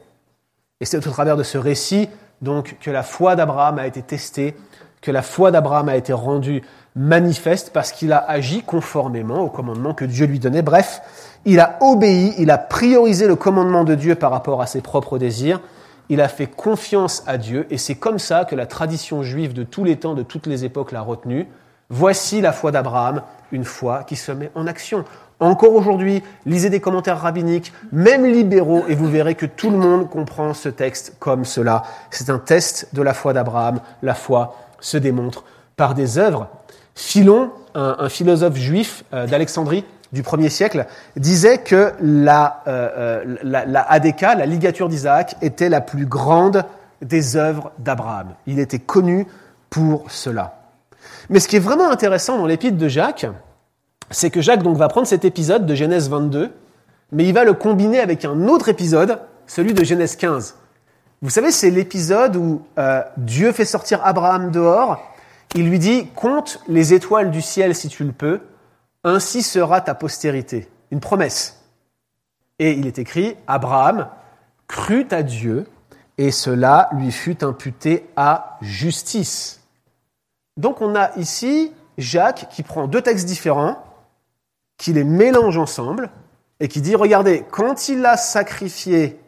Et c'est au travers de ce récit, donc, que la foi d'Abraham a été testée, que la foi d'Abraham a été rendue manifeste parce qu'il a agi conformément au commandement que Dieu lui donnait. Bref, il a obéi, il a priorisé le commandement de Dieu par rapport à ses propres désirs, il a fait confiance à Dieu, et c'est comme ça que la tradition juive de tous les temps, de toutes les époques l'a retenu. Voici la foi d'Abraham, une foi qui se met en action. Encore aujourd'hui, lisez des commentaires rabbiniques, même libéraux, et vous verrez que tout le monde comprend ce texte comme cela. C'est un test de la foi d'Abraham. La foi se démontre par des œuvres. Philon, un, philosophe juif euh, d'Alexandrie, du 1er siècle disait que la, euh, euh, la, ADK, la ligature d'Isaac, était la plus grande des œuvres d'Abraham. Il était connu pour cela. Mais ce qui est vraiment intéressant dans l'épître de Jacques, c'est que Jacques donc va prendre cet épisode de Genèse 22, mais il va le combiner avec un autre épisode, celui de Genèse 15. Vous savez, c'est l'épisode où Dieu fait sortir Abraham dehors. Il lui dit, compte les étoiles du ciel si tu le peux, ainsi sera ta postérité. Une promesse. Et il est écrit, Abraham crut à Dieu et cela lui fut imputé à justice. Donc on a ici Jacques qui prend deux textes différents, qui les mélange ensemble et qui dit, regardez, quand il a sacrifié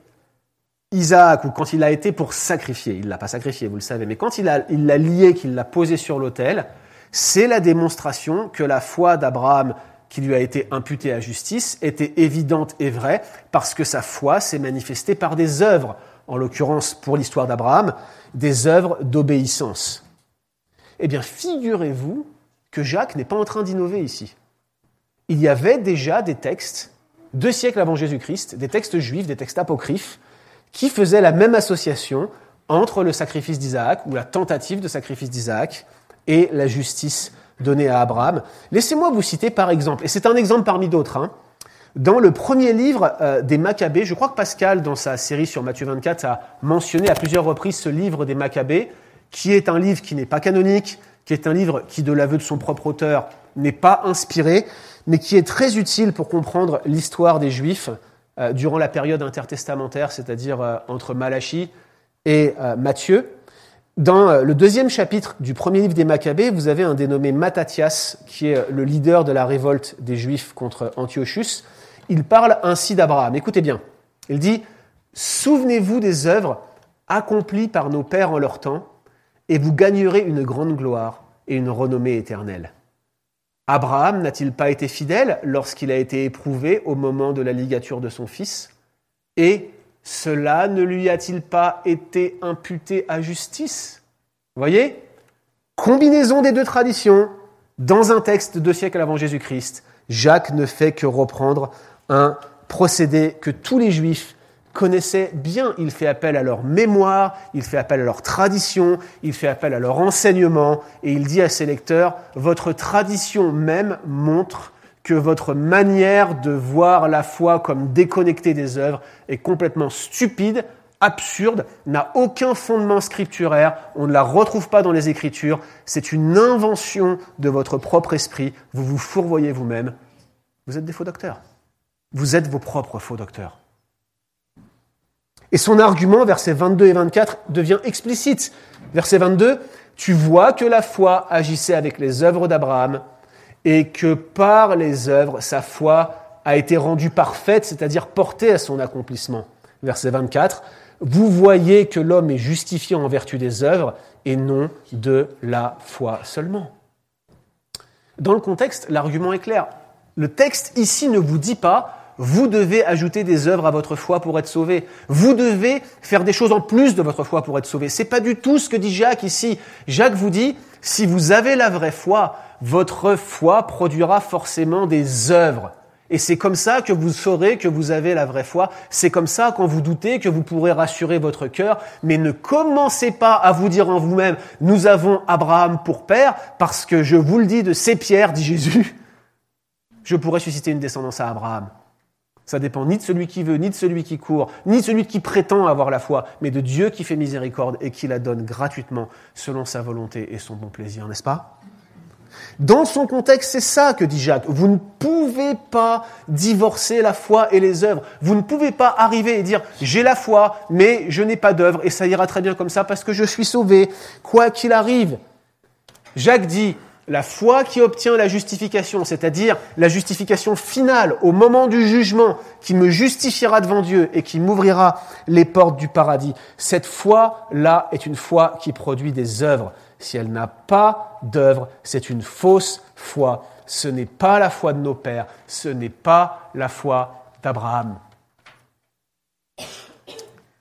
Isaac, ou quand il a été pour sacrifier, il l'a pas sacrifié, vous le savez, mais quand il l'a lié, qu'il l'a posé sur l'autel, c'est la démonstration que la foi d'Abraham qui lui a été imputée à justice était évidente et vraie parce que sa foi s'est manifestée par des œuvres, en l'occurrence pour l'histoire d'Abraham, des œuvres d'obéissance. Eh bien, figurez-vous que Jacques n'est pas en train d'innover ici. Il y avait déjà des textes, deux siècles avant Jésus-Christ, des textes juifs, des textes apocryphes, qui faisaient la même association entre le sacrifice d'Isaac, ou la tentative de sacrifice d'Isaac, et la justice donnée à Abraham. Laissez-moi vous citer par exemple, et c'est un exemple parmi d'autres, hein, dans le premier livre euh, des Maccabées, je crois que Pascal, dans sa série sur Matthieu 24, a mentionné à plusieurs reprises ce livre des Maccabées, qui est un livre qui n'est pas canonique, qui est un livre qui, de l'aveu de son propre auteur, n'est pas inspiré, mais qui est très utile pour comprendre l'histoire des Juifs durant la période intertestamentaire, c'est-à-dire euh, entre Malachie et Matthieu. Dans euh, le deuxième chapitre du premier livre des Maccabées, vous avez un dénommé Mattathias, qui est le leader de la révolte des Juifs contre Antiochus. Il parle ainsi d'Abraham. Écoutez bien. Il dit Souvenez-vous des œuvres accomplies par nos pères en leur temps, et vous gagnerez une grande gloire et une renommée éternelle. Abraham n'a-t-il pas été fidèle lorsqu'il a été éprouvé au moment de la ligature de son fils? Et cela ne lui a-t-il pas été imputé à justice? Vous voyez? Combinaison des deux traditions dans un texte de deux siècles avant Jésus-Christ. Jacques ne fait que reprendre un procédé que tous les juifs connaissaient bien. Il fait appel à leur mémoire, il fait appel à leur tradition, il fait appel à leur enseignement, et il dit à ses lecteurs, votre tradition même montre que votre manière de voir la foi comme déconnectée des œuvres est complètement stupide, absurde, n'a aucun fondement scripturaire, on ne la retrouve pas dans les Écritures, c'est une invention de votre propre esprit, vous vous fourvoyez vous-même, vous êtes des faux docteurs. Vous êtes vos propres faux docteurs. Et son argument, versets 22 et 24, devient explicite. Verset 22, tu vois que la foi agissait avec les œuvres d'Abraham, et que par les œuvres, sa foi a été rendue parfaite, c'est-à-dire portée à son accomplissement. Verset 24, vous voyez que l'homme est justifié en vertu des œuvres et non de la foi seulement. Dans le contexte, l'argument est clair. Le texte ici ne vous dit pas vous devez ajouter des œuvres à votre foi pour être sauvé. Vous devez faire des choses en plus de votre foi pour être sauvé. C'est pas du tout ce que dit Jacques ici. Jacques vous dit, si vous avez la vraie foi, votre foi produira forcément des œuvres. Et c'est comme ça que vous saurez que vous avez la vraie foi. C'est comme ça, quand vous doutez, que vous pourrez rassurer votre cœur. Mais ne commencez pas à vous dire en vous-même, nous avons Abraham pour père, parce que je vous le dis de ces pierres, dit Jésus, je pourrais susciter une descendance à Abraham. Ça dépend ni de celui qui veut, ni de celui qui court, ni de celui qui prétend avoir la foi, mais de Dieu qui fait miséricorde et qui la donne gratuitement selon sa volonté et son bon plaisir, n'est-ce pas? Dans son contexte, c'est ça que dit Jacques. Vous ne pouvez pas divorcer la foi et les œuvres. Vous ne pouvez pas arriver et dire j'ai la foi, mais je n'ai pas d'œuvre et ça ira très bien comme ça parce que je suis sauvé, quoi qu'il arrive. Jacques dit la foi qui obtient la justification, c'est-à-dire la justification finale au moment du jugement qui me justifiera devant Dieu et qui m'ouvrira les portes du paradis, cette foi-là est une foi qui produit des œuvres. Si elle n'a pas d'œuvres, c'est une fausse foi. Ce n'est pas la foi de nos pères, ce n'est pas la foi d'Abraham.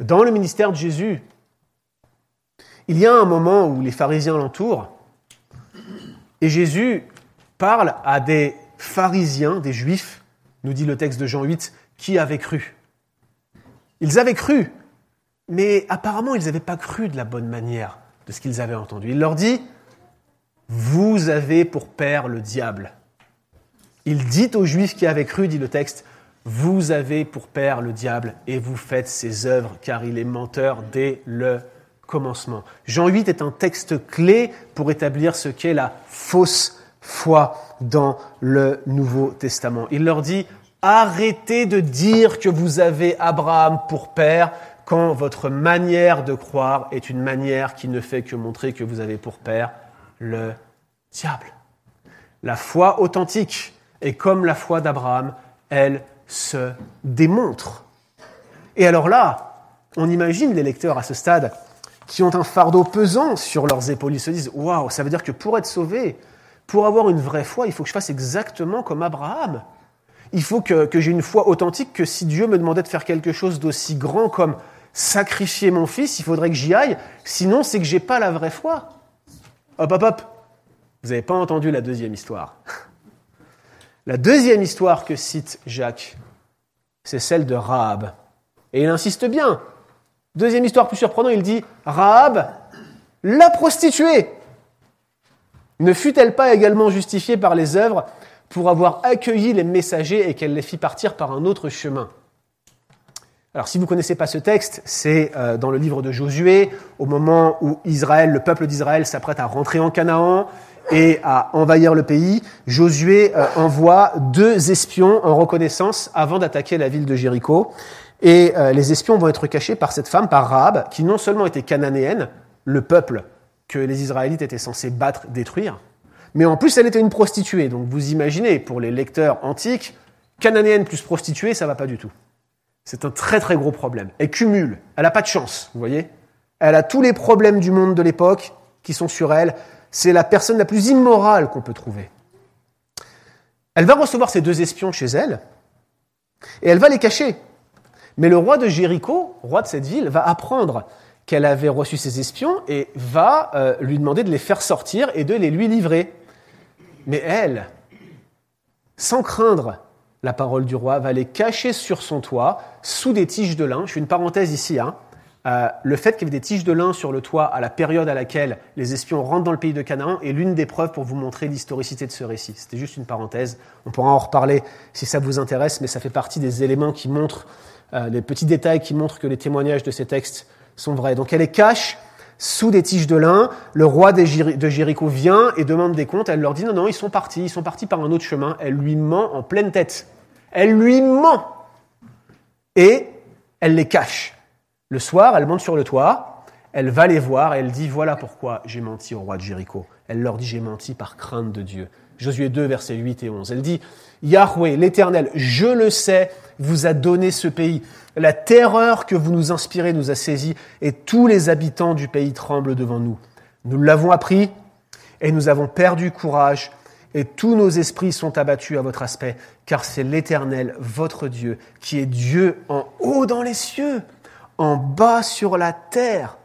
Dans le ministère de Jésus, il y a un moment où les pharisiens l'entourent et Jésus parle à des pharisiens, des juifs, nous dit le texte de Jean 8, qui avaient cru. Ils avaient cru, mais apparemment ils n'avaient pas cru de la bonne manière de ce qu'ils avaient entendu. Il leur dit, vous avez pour père le diable. Il dit aux juifs qui avaient cru, dit le texte, vous avez pour père le diable et vous faites ses œuvres car il est menteur dès le commencement. Jean 8 est un texte clé pour établir ce qu'est la fausse foi dans le Nouveau Testament. Il leur dit, arrêtez de dire que vous avez Abraham pour père quand votre manière de croire est une manière qui ne fait que montrer que vous avez pour père le diable. La foi authentique est comme la foi d'Abraham, elle se démontre. Et alors là, on imagine les lecteurs à ce stade qui ont un fardeau pesant sur leurs épaules. Ils se disent Waouh, ça veut dire que pour être sauvé, pour avoir une vraie foi, il faut que je fasse exactement comme Abraham. Il faut que, j'ai une foi authentique, que si Dieu me demandait de faire quelque chose d'aussi grand comme sacrifier mon fils, il faudrait que j'y aille. Sinon, c'est que j'ai pas la vraie foi. Hop, hop, hop. Vous n'avez pas entendu la deuxième histoire. La deuxième histoire que cite Jacques, c'est celle de Rahab. Et il insiste bien. Deuxième histoire plus surprenante, il dit Rahab, la prostituée, ne fut-elle pas également justifiée par les œuvres pour avoir accueilli les messagers et qu'elle les fit partir par un autre chemin? Alors si vous ne connaissez pas ce texte, c'est euh, dans le livre de Josué, au moment où Israël, le peuple d'Israël s'apprête à rentrer en Canaan et à envahir le pays, Josué euh, envoie deux espions en reconnaissance avant d'attaquer la ville de Jéricho. Et euh, les espions vont être cachés par cette femme, par Rahab, qui non seulement était cananéenne, le peuple que les Israélites étaient censés battre, détruire, mais en plus elle était une prostituée. Donc vous imaginez, pour les lecteurs antiques, cananéenne plus prostituée, ça va pas du tout. C'est un très très gros problème. Elle cumule, elle n'a pas de chance, vous voyez Elle a tous les problèmes du monde de l'époque qui sont sur elle. C'est la personne la plus immorale qu'on peut trouver. Elle va recevoir ces deux espions chez elle, et elle va les cacher. Mais le roi de Jéricho, roi de cette ville, va apprendre qu'elle avait reçu ses espions et va euh, lui demander de les faire sortir et de les lui livrer. Mais elle, sans craindre la parole du roi, va les cacher sur son toit, sous des tiges de lin. Je fais une parenthèse ici. Hein. Euh, le fait qu'il y ait des tiges de lin sur le toit à la période à laquelle les espions rentrent dans le pays de Canaan est l'une des preuves pour vous montrer l'historicité de ce récit. C'était juste une parenthèse. On pourra en reparler si ça vous intéresse, mais ça fait partie des éléments qui montrent euh, les petits détails qui montrent que les témoignages de ces textes sont vrais. Donc elle les cache sous des tiges de lin. Le roi de Jéricho vient et demande des comptes. Elle leur dit non, non, ils sont partis, ils sont partis par un autre chemin. Elle lui ment en pleine tête. Elle lui ment. Et elle les cache. Le soir, elle monte sur le toit, elle va les voir et elle dit voilà pourquoi j'ai menti au roi de Jéricho. Elle leur dit j'ai menti par crainte de Dieu. Josué 2, versets 8 et 11. Elle dit Yahweh, l'Éternel, je le sais, vous a donné ce pays. La terreur que vous nous inspirez nous a saisis et tous les habitants du pays tremblent devant nous. Nous l'avons appris et nous avons perdu courage et tous nos esprits sont abattus à votre aspect, car c'est l'Éternel, votre Dieu, qui est Dieu en haut dans les cieux, en bas sur la terre.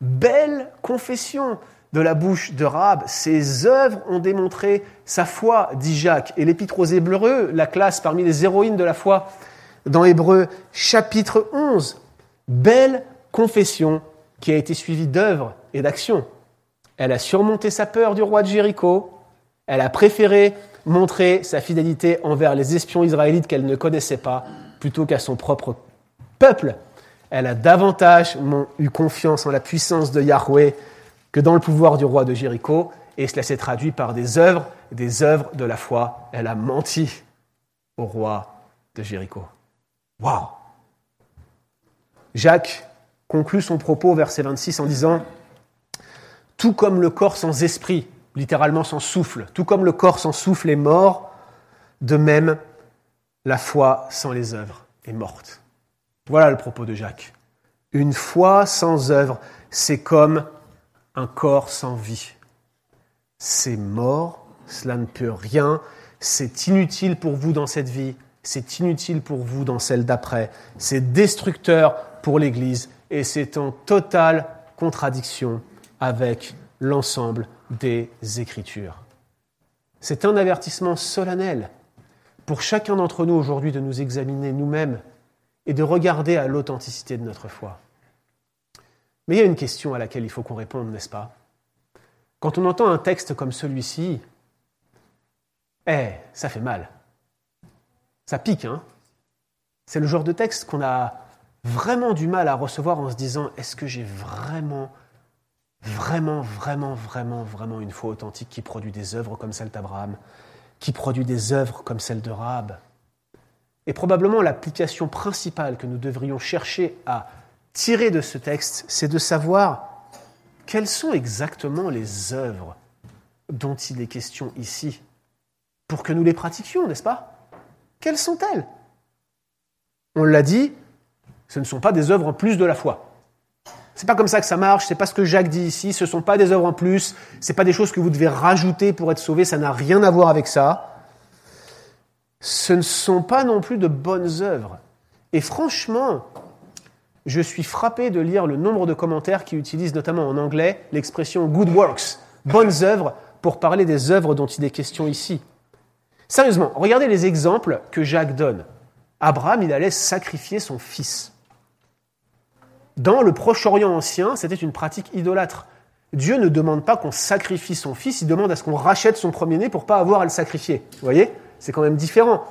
Belle confession de la bouche de Rahab. Ses œuvres ont démontré sa foi, dit Jacques. Et l'Épître aux Hébreux, la classe parmi les héroïnes de la foi, dans Hébreux chapitre 11. Belle confession qui a été suivie d'œuvres et d'actions. Elle a surmonté sa peur du roi de Jéricho. Elle a préféré montrer sa fidélité envers les espions israélites qu'elle ne connaissait pas plutôt qu'à son propre peuple. Elle a davantage eu confiance en la puissance de Yahweh que dans le pouvoir du roi de Jéricho, et cela s'est traduit par des œuvres, des œuvres de la foi. Elle a menti au roi de Jéricho. Waouh Jacques conclut son propos, verset 26, en disant Tout comme le corps sans esprit, littéralement sans souffle, tout comme le corps sans souffle est mort, de même la foi sans les œuvres est morte. Voilà le propos de Jacques. Une foi sans œuvre, c'est comme un corps sans vie. C'est mort, cela ne peut rien, c'est inutile pour vous dans cette vie, c'est inutile pour vous dans celle d'après, c'est destructeur pour l'Église et c'est en totale contradiction avec l'ensemble des Écritures. C'est un avertissement solennel pour chacun d'entre nous aujourd'hui de nous examiner nous-mêmes et de regarder à l'authenticité de notre foi. Mais il y a une question à laquelle il faut qu'on réponde, n'est-ce pas? Quand on entend un texte comme celui-ci, eh, ça fait mal. Ça pique, hein? C'est le genre de texte qu'on a vraiment du mal à recevoir en se disant est-ce que j'ai vraiment, vraiment, vraiment, vraiment, vraiment une foi authentique qui produit des œuvres comme celle d'Abraham, qui produit des œuvres comme celle de Rahab? Et probablement l'application principale que nous devrions chercher à tirer de ce texte, c'est de savoir quelles sont exactement les œuvres dont il est question ici, pour que nous les pratiquions, n'est-ce pas? Quelles sont-elles? On l'a dit, ce ne sont pas des œuvres en plus de la foi. C'est pas comme ça que ça marche, c'est pas ce que Jacques dit ici, ce sont pas des œuvres en plus, c'est pas des choses que vous devez rajouter pour être sauvé, ça n'a rien à voir avec ça. Ce ne sont pas non plus de bonnes œuvres. Et franchement, je suis frappé de lire le nombre de commentaires qui utilisent notamment en anglais l'expression good works, bonnes œuvres, pour parler des œuvres dont il est question ici. Sérieusement, regardez les exemples que Jacques donne. Abraham, il allait sacrifier son fils. Dans le Proche-Orient ancien, c'était une pratique idolâtre. Dieu ne demande pas qu'on sacrifie son fils, il demande à ce qu'on rachète son premier-né pour pas avoir à le sacrifier. Vous voyez? C'est quand même différent.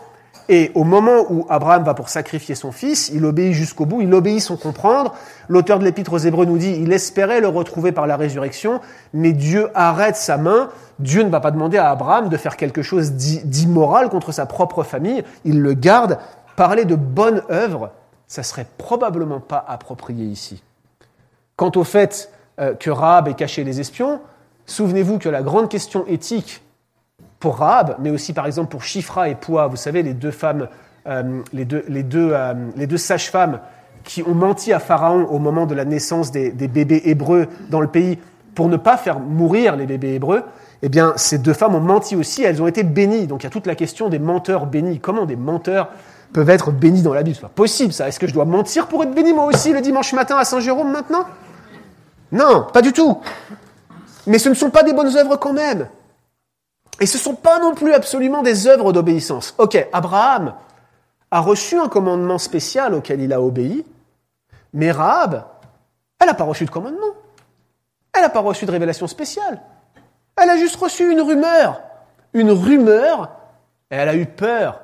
Et au moment où Abraham va pour sacrifier son fils, il obéit jusqu'au bout, il obéit sans comprendre. L'auteur de l'Épître aux Hébreux nous dit, il espérait le retrouver par la résurrection, mais Dieu arrête sa main. Dieu ne va pas demander à Abraham de faire quelque chose d'immoral contre sa propre famille, il le garde. Parler de bonne œuvre, ça serait probablement pas approprié ici. Quant au fait euh, que Rahab ait caché les espions, souvenez-vous que la grande question éthique pour Rahab, mais aussi par exemple pour Shifra et Poua, vous savez, les deux femmes, euh, les deux, les deux, euh, deux sages-femmes qui ont menti à Pharaon au moment de la naissance des, des, bébés hébreux dans le pays pour ne pas faire mourir les bébés hébreux, eh bien, ces deux femmes ont menti aussi, elles ont été bénies. Donc il y a toute la question des menteurs bénis. Comment des menteurs peuvent être bénis dans la Bible? C'est pas possible ça. Est-ce que je dois mentir pour être béni moi aussi le dimanche matin à Saint-Jérôme maintenant? Non, pas du tout. Mais ce ne sont pas des bonnes œuvres quand même. Et ce ne sont pas non plus absolument des œuvres d'obéissance. Ok, Abraham a reçu un commandement spécial auquel il a obéi, mais Rahab, elle n'a pas reçu de commandement. Elle n'a pas reçu de révélation spéciale. Elle a juste reçu une rumeur. Une rumeur, et elle a eu peur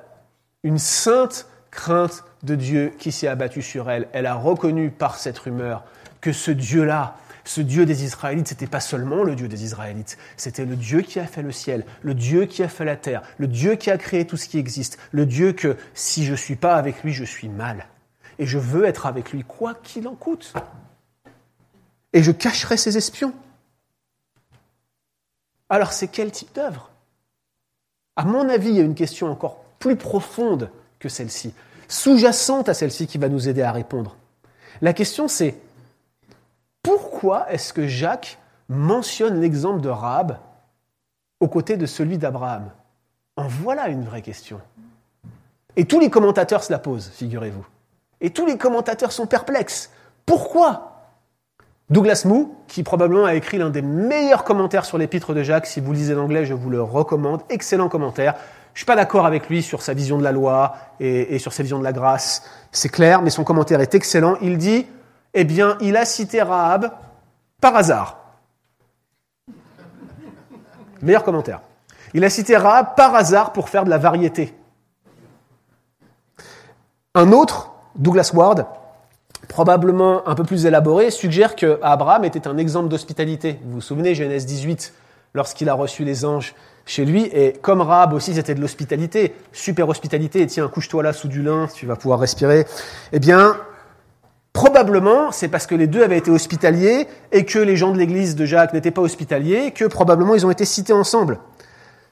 une sainte crainte de Dieu qui s'est abattue sur elle. Elle a reconnu par cette rumeur que ce Dieu-là, ce Dieu des Israélites, c'était pas seulement le Dieu des Israélites, c'était le Dieu qui a fait le ciel, le Dieu qui a fait la terre, le Dieu qui a créé tout ce qui existe, le Dieu que si je suis pas avec lui, je suis mal. Et je veux être avec lui, quoi qu'il en coûte. Et je cacherai ses espions. Alors c'est quel type d'œuvre? À mon avis, il y a une question encore plus profonde que celle-ci, sous-jacente à celle-ci qui va nous aider à répondre. La question c'est pourquoi est-ce que Jacques mentionne l'exemple de Rahab aux côtés de celui d'Abraham? En voilà une vraie question. Et tous les commentateurs se la posent, figurez-vous. Et tous les commentateurs sont perplexes. Pourquoi? Douglas Moo, qui probablement a écrit l'un des meilleurs commentaires sur l'épître de Jacques, si vous lisez l'anglais, je vous le recommande, excellent commentaire. Je suis pas d'accord avec lui sur sa vision de la loi et sur sa vision de la grâce, c'est clair, mais son commentaire est excellent. Il dit, eh bien, il a cité Rahab par hasard. Meilleur commentaire. Il a cité Rahab par hasard pour faire de la variété. Un autre, Douglas Ward, probablement un peu plus élaboré, suggère que Abraham était un exemple d'hospitalité. Vous vous souvenez, Genèse 18, lorsqu'il a reçu les anges chez lui, et comme Rahab aussi c'était de l'hospitalité, super hospitalité, et tiens, couche-toi là sous du lin, tu vas pouvoir respirer, eh bien, probablement, c'est parce que les deux avaient été hospitaliers, et que les gens de l'église de Jacques n'étaient pas hospitaliers, que probablement ils ont été cités ensemble.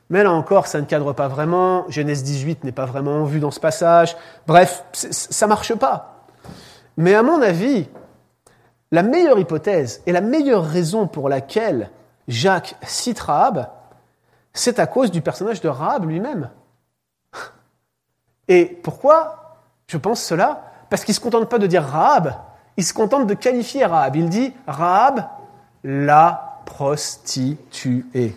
Mais là encore, ça ne cadre pas vraiment, Genèse 18 n'est pas vraiment vu dans ce passage, bref, ça marche pas. Mais à mon avis, la meilleure hypothèse et la meilleure raison pour laquelle Jacques cite Rahab, c'est à cause du personnage de Rahab lui-même. Et pourquoi je pense cela? Parce qu'il ne se contente pas de dire Rahab, il se contente de qualifier Rahab. Il dit Rahab, la prostituée.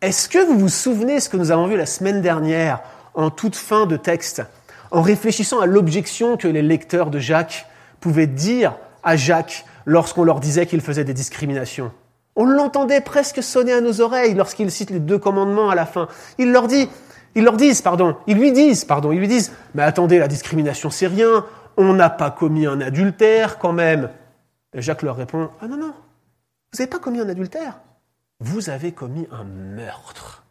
Est-ce que vous vous souvenez ce que nous avons vu la semaine dernière en toute fin de texte en réfléchissant à l'objection que les lecteurs de Jacques pouvaient dire à Jacques lorsqu'on leur disait qu'il faisait des discriminations? On l'entendait presque sonner à nos oreilles lorsqu'il cite les deux commandements à la fin. Il leur dit, ils leur disent, pardon, ils lui disent, pardon, ils lui disent, mais attendez, la discrimination c'est rien, on n'a pas commis un adultère quand même. Jacques leur répond, ah non, non, vous n'avez pas commis un adultère, vous avez commis un meurtre.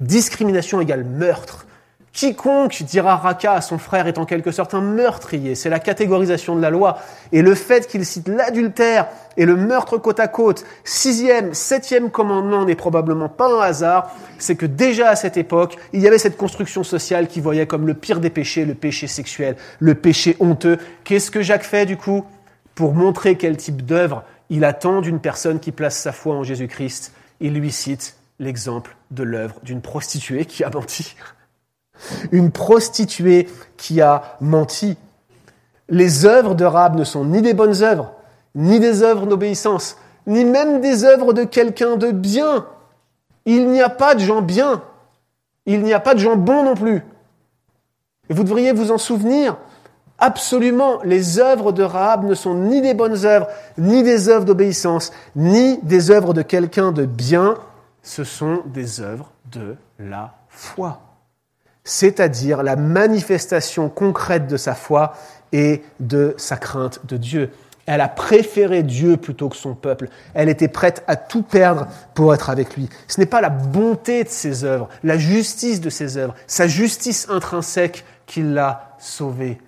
Discrimination égale meurtre. Quiconque dira Raka à son frère est en quelque sorte un meurtrier. C'est la catégorisation de la loi. Et le fait qu'il cite l'adultère et le meurtre côte à côte, sixième, septième commandement n'est probablement pas un hasard. C'est que déjà à cette époque, il y avait cette construction sociale qui voyait comme le pire des péchés, le péché sexuel, le péché honteux. Qu'est-ce que Jacques fait du coup? Pour montrer quel type d'œuvre il attend d'une personne qui place sa foi en Jésus-Christ, il lui cite l'exemple de l'œuvre d'une prostituée qui a menti. Une prostituée qui a menti. Les œuvres de Rab ne sont ni des bonnes œuvres, ni des œuvres d'obéissance, ni même des œuvres de quelqu'un de bien. Il n'y a pas de gens bien. Il n'y a pas de gens bons non plus. Et vous devriez vous en souvenir. Absolument, les œuvres de Rahab ne sont ni des bonnes œuvres, ni des œuvres d'obéissance, ni des œuvres de quelqu'un de bien. Ce sont des œuvres de la foi c'est-à-dire la manifestation concrète de sa foi et de sa crainte de Dieu. Elle a préféré Dieu plutôt que son peuple. Elle était prête à tout perdre pour être avec lui. Ce n'est pas la bonté de ses œuvres, la justice de ses œuvres, sa justice intrinsèque qui l'a sauvée.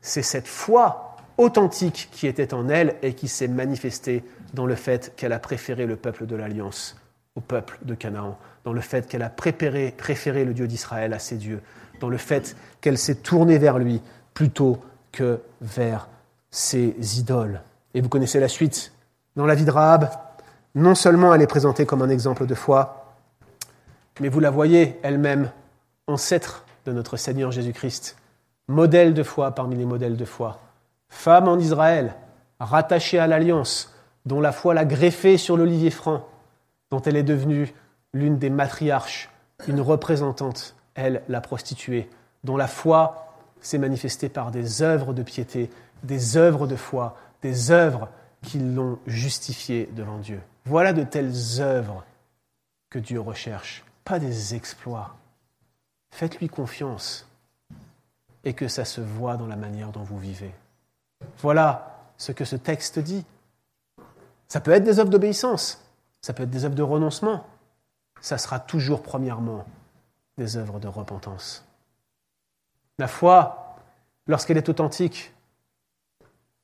C'est cette foi authentique qui était en elle et qui s'est manifestée dans le fait qu'elle a préféré le peuple de l'Alliance au peuple de Canaan dans le fait qu'elle a préféré, préféré le Dieu d'Israël à ses dieux, dans le fait qu'elle s'est tournée vers lui plutôt que vers ses idoles. Et vous connaissez la suite. Dans la vie de Rahab, non seulement elle est présentée comme un exemple de foi, mais vous la voyez elle-même, ancêtre de notre Seigneur Jésus-Christ, modèle de foi parmi les modèles de foi, femme en Israël, rattachée à l'alliance, dont la foi l'a greffée sur l'olivier franc, dont elle est devenue l'une des matriarches, une représentante, elle, la prostituée, dont la foi s'est manifestée par des œuvres de piété, des œuvres de foi, des œuvres qui l'ont justifiée devant Dieu. Voilà de telles œuvres que Dieu recherche, pas des exploits. Faites-lui confiance et que ça se voit dans la manière dont vous vivez. Voilà ce que ce texte dit. Ça peut être des œuvres d'obéissance, ça peut être des œuvres de renoncement, ça sera toujours premièrement des œuvres de repentance. La foi, lorsqu'elle est authentique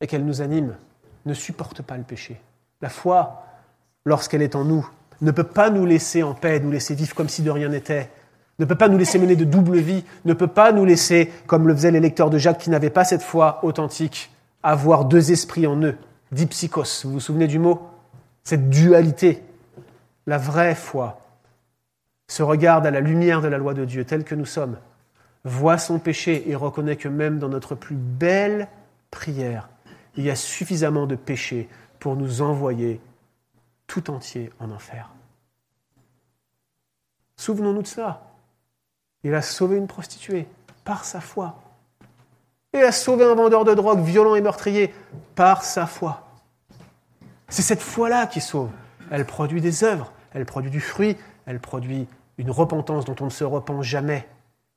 et qu'elle nous anime, ne supporte pas le péché. La foi, lorsqu'elle est en nous, ne peut pas nous laisser en paix, nous laisser vivre comme si de rien n'était, ne peut pas nous laisser mener de double vie, ne peut pas nous laisser, comme le faisaient les lecteurs de Jacques qui n'avaient pas cette foi authentique, avoir deux esprits en eux, dipsychos, vous vous souvenez du mot? Cette dualité la vraie foi, se regarde à la lumière de la loi de Dieu telle que nous sommes, voit son péché et reconnaît que même dans notre plus belle prière, il y a suffisamment de péché pour nous envoyer tout entier en enfer. Souvenons-nous de cela. Il a sauvé une prostituée par sa foi. Il a sauvé un vendeur de drogue violent et meurtrier par sa foi. C'est cette foi-là qui sauve. Elle produit des œuvres, elle produit du fruit, elle produit une repentance dont on ne se repent jamais.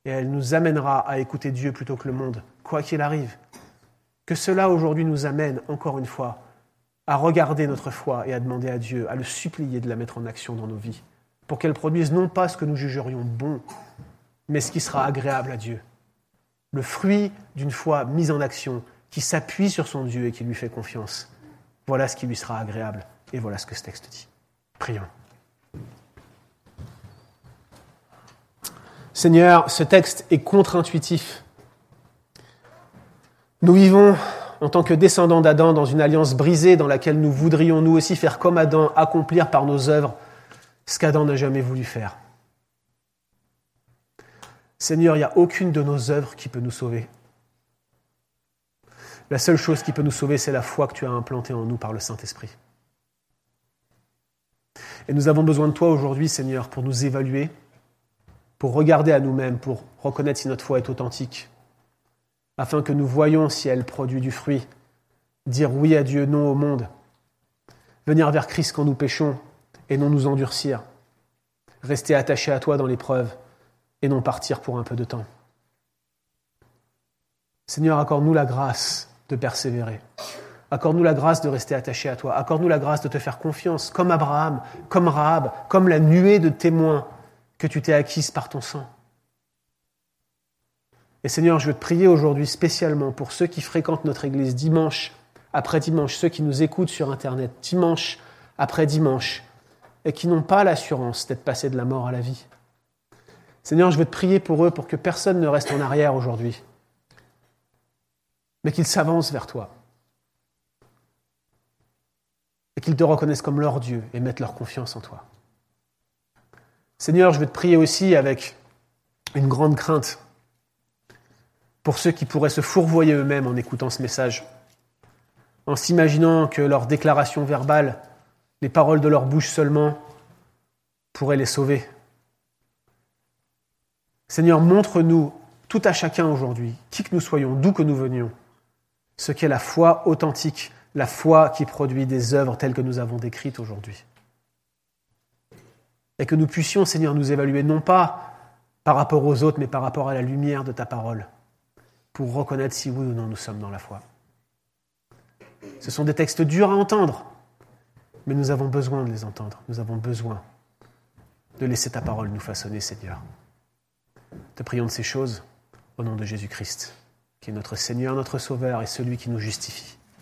Et elle nous amènera à écouter Dieu plutôt que le monde, quoi qu'il arrive. Que cela aujourd'hui nous amène, encore une fois, à regarder notre foi et à demander à Dieu, à le supplier de la mettre en action dans nos vies, pour qu'elle produise non pas ce que nous jugerions bon, mais ce qui sera agréable à Dieu. Le fruit d'une foi mise en action, qui s'appuie sur son Dieu et qui lui fait confiance. Voilà ce qui lui sera agréable. Et voilà ce que ce texte dit. Prions. Seigneur, ce texte est contre-intuitif. Nous vivons en tant que descendants d'Adam dans une alliance brisée dans laquelle nous voudrions nous aussi faire comme Adam, accomplir par nos œuvres ce qu'Adam n'a jamais voulu faire. Seigneur, il n'y a aucune de nos œuvres qui peut nous sauver. La seule chose qui peut nous sauver, c'est la foi que tu as implantée en nous par le Saint-Esprit. Et nous avons besoin de toi aujourd'hui, Seigneur, pour nous évaluer, pour regarder à nous-mêmes, pour reconnaître si notre foi est authentique, afin que nous voyions si elle produit du fruit, dire oui à Dieu, non au monde, venir vers Christ quand nous péchons et non nous endurcir, rester attachés à toi dans l'épreuve et non partir pour un peu de temps. Seigneur, accorde-nous la grâce de persévérer. Accorde-nous la grâce de rester attachés à toi. Accorde-nous la grâce de te faire confiance, comme Abraham, comme Rahab, comme la nuée de témoins que tu t'es acquise par ton sang. Et Seigneur, je veux te prier aujourd'hui spécialement pour ceux qui fréquentent notre Église dimanche après dimanche, ceux qui nous écoutent sur Internet dimanche après dimanche, et qui n'ont pas l'assurance d'être passés de la mort à la vie. Seigneur, je veux te prier pour eux pour que personne ne reste en arrière aujourd'hui, mais qu'ils s'avancent vers toi et qu'ils te reconnaissent comme leur Dieu et mettent leur confiance en toi. Seigneur, je veux te prier aussi avec une grande crainte pour ceux qui pourraient se fourvoyer eux-mêmes en écoutant ce message, en s'imaginant que leurs déclarations verbales, les paroles de leur bouche seulement, pourraient les sauver. Seigneur, montre-nous tout à chacun aujourd'hui, qui que nous soyons, d'où que nous venions, ce qu'est la foi authentique, la foi qui produit des œuvres telles que nous avons décrites aujourd'hui. Et que nous puissions, Seigneur, nous évaluer non pas par rapport aux autres, mais par rapport à la lumière de ta parole pour reconnaître si oui ou non nous sommes dans la foi. Ce sont des textes durs à entendre, mais nous avons besoin de les entendre. Nous avons besoin de laisser ta parole nous façonner, Seigneur. Te prions de ces choses au nom de Jésus-Christ, qui est notre Seigneur, notre Sauveur et celui qui nous justifie.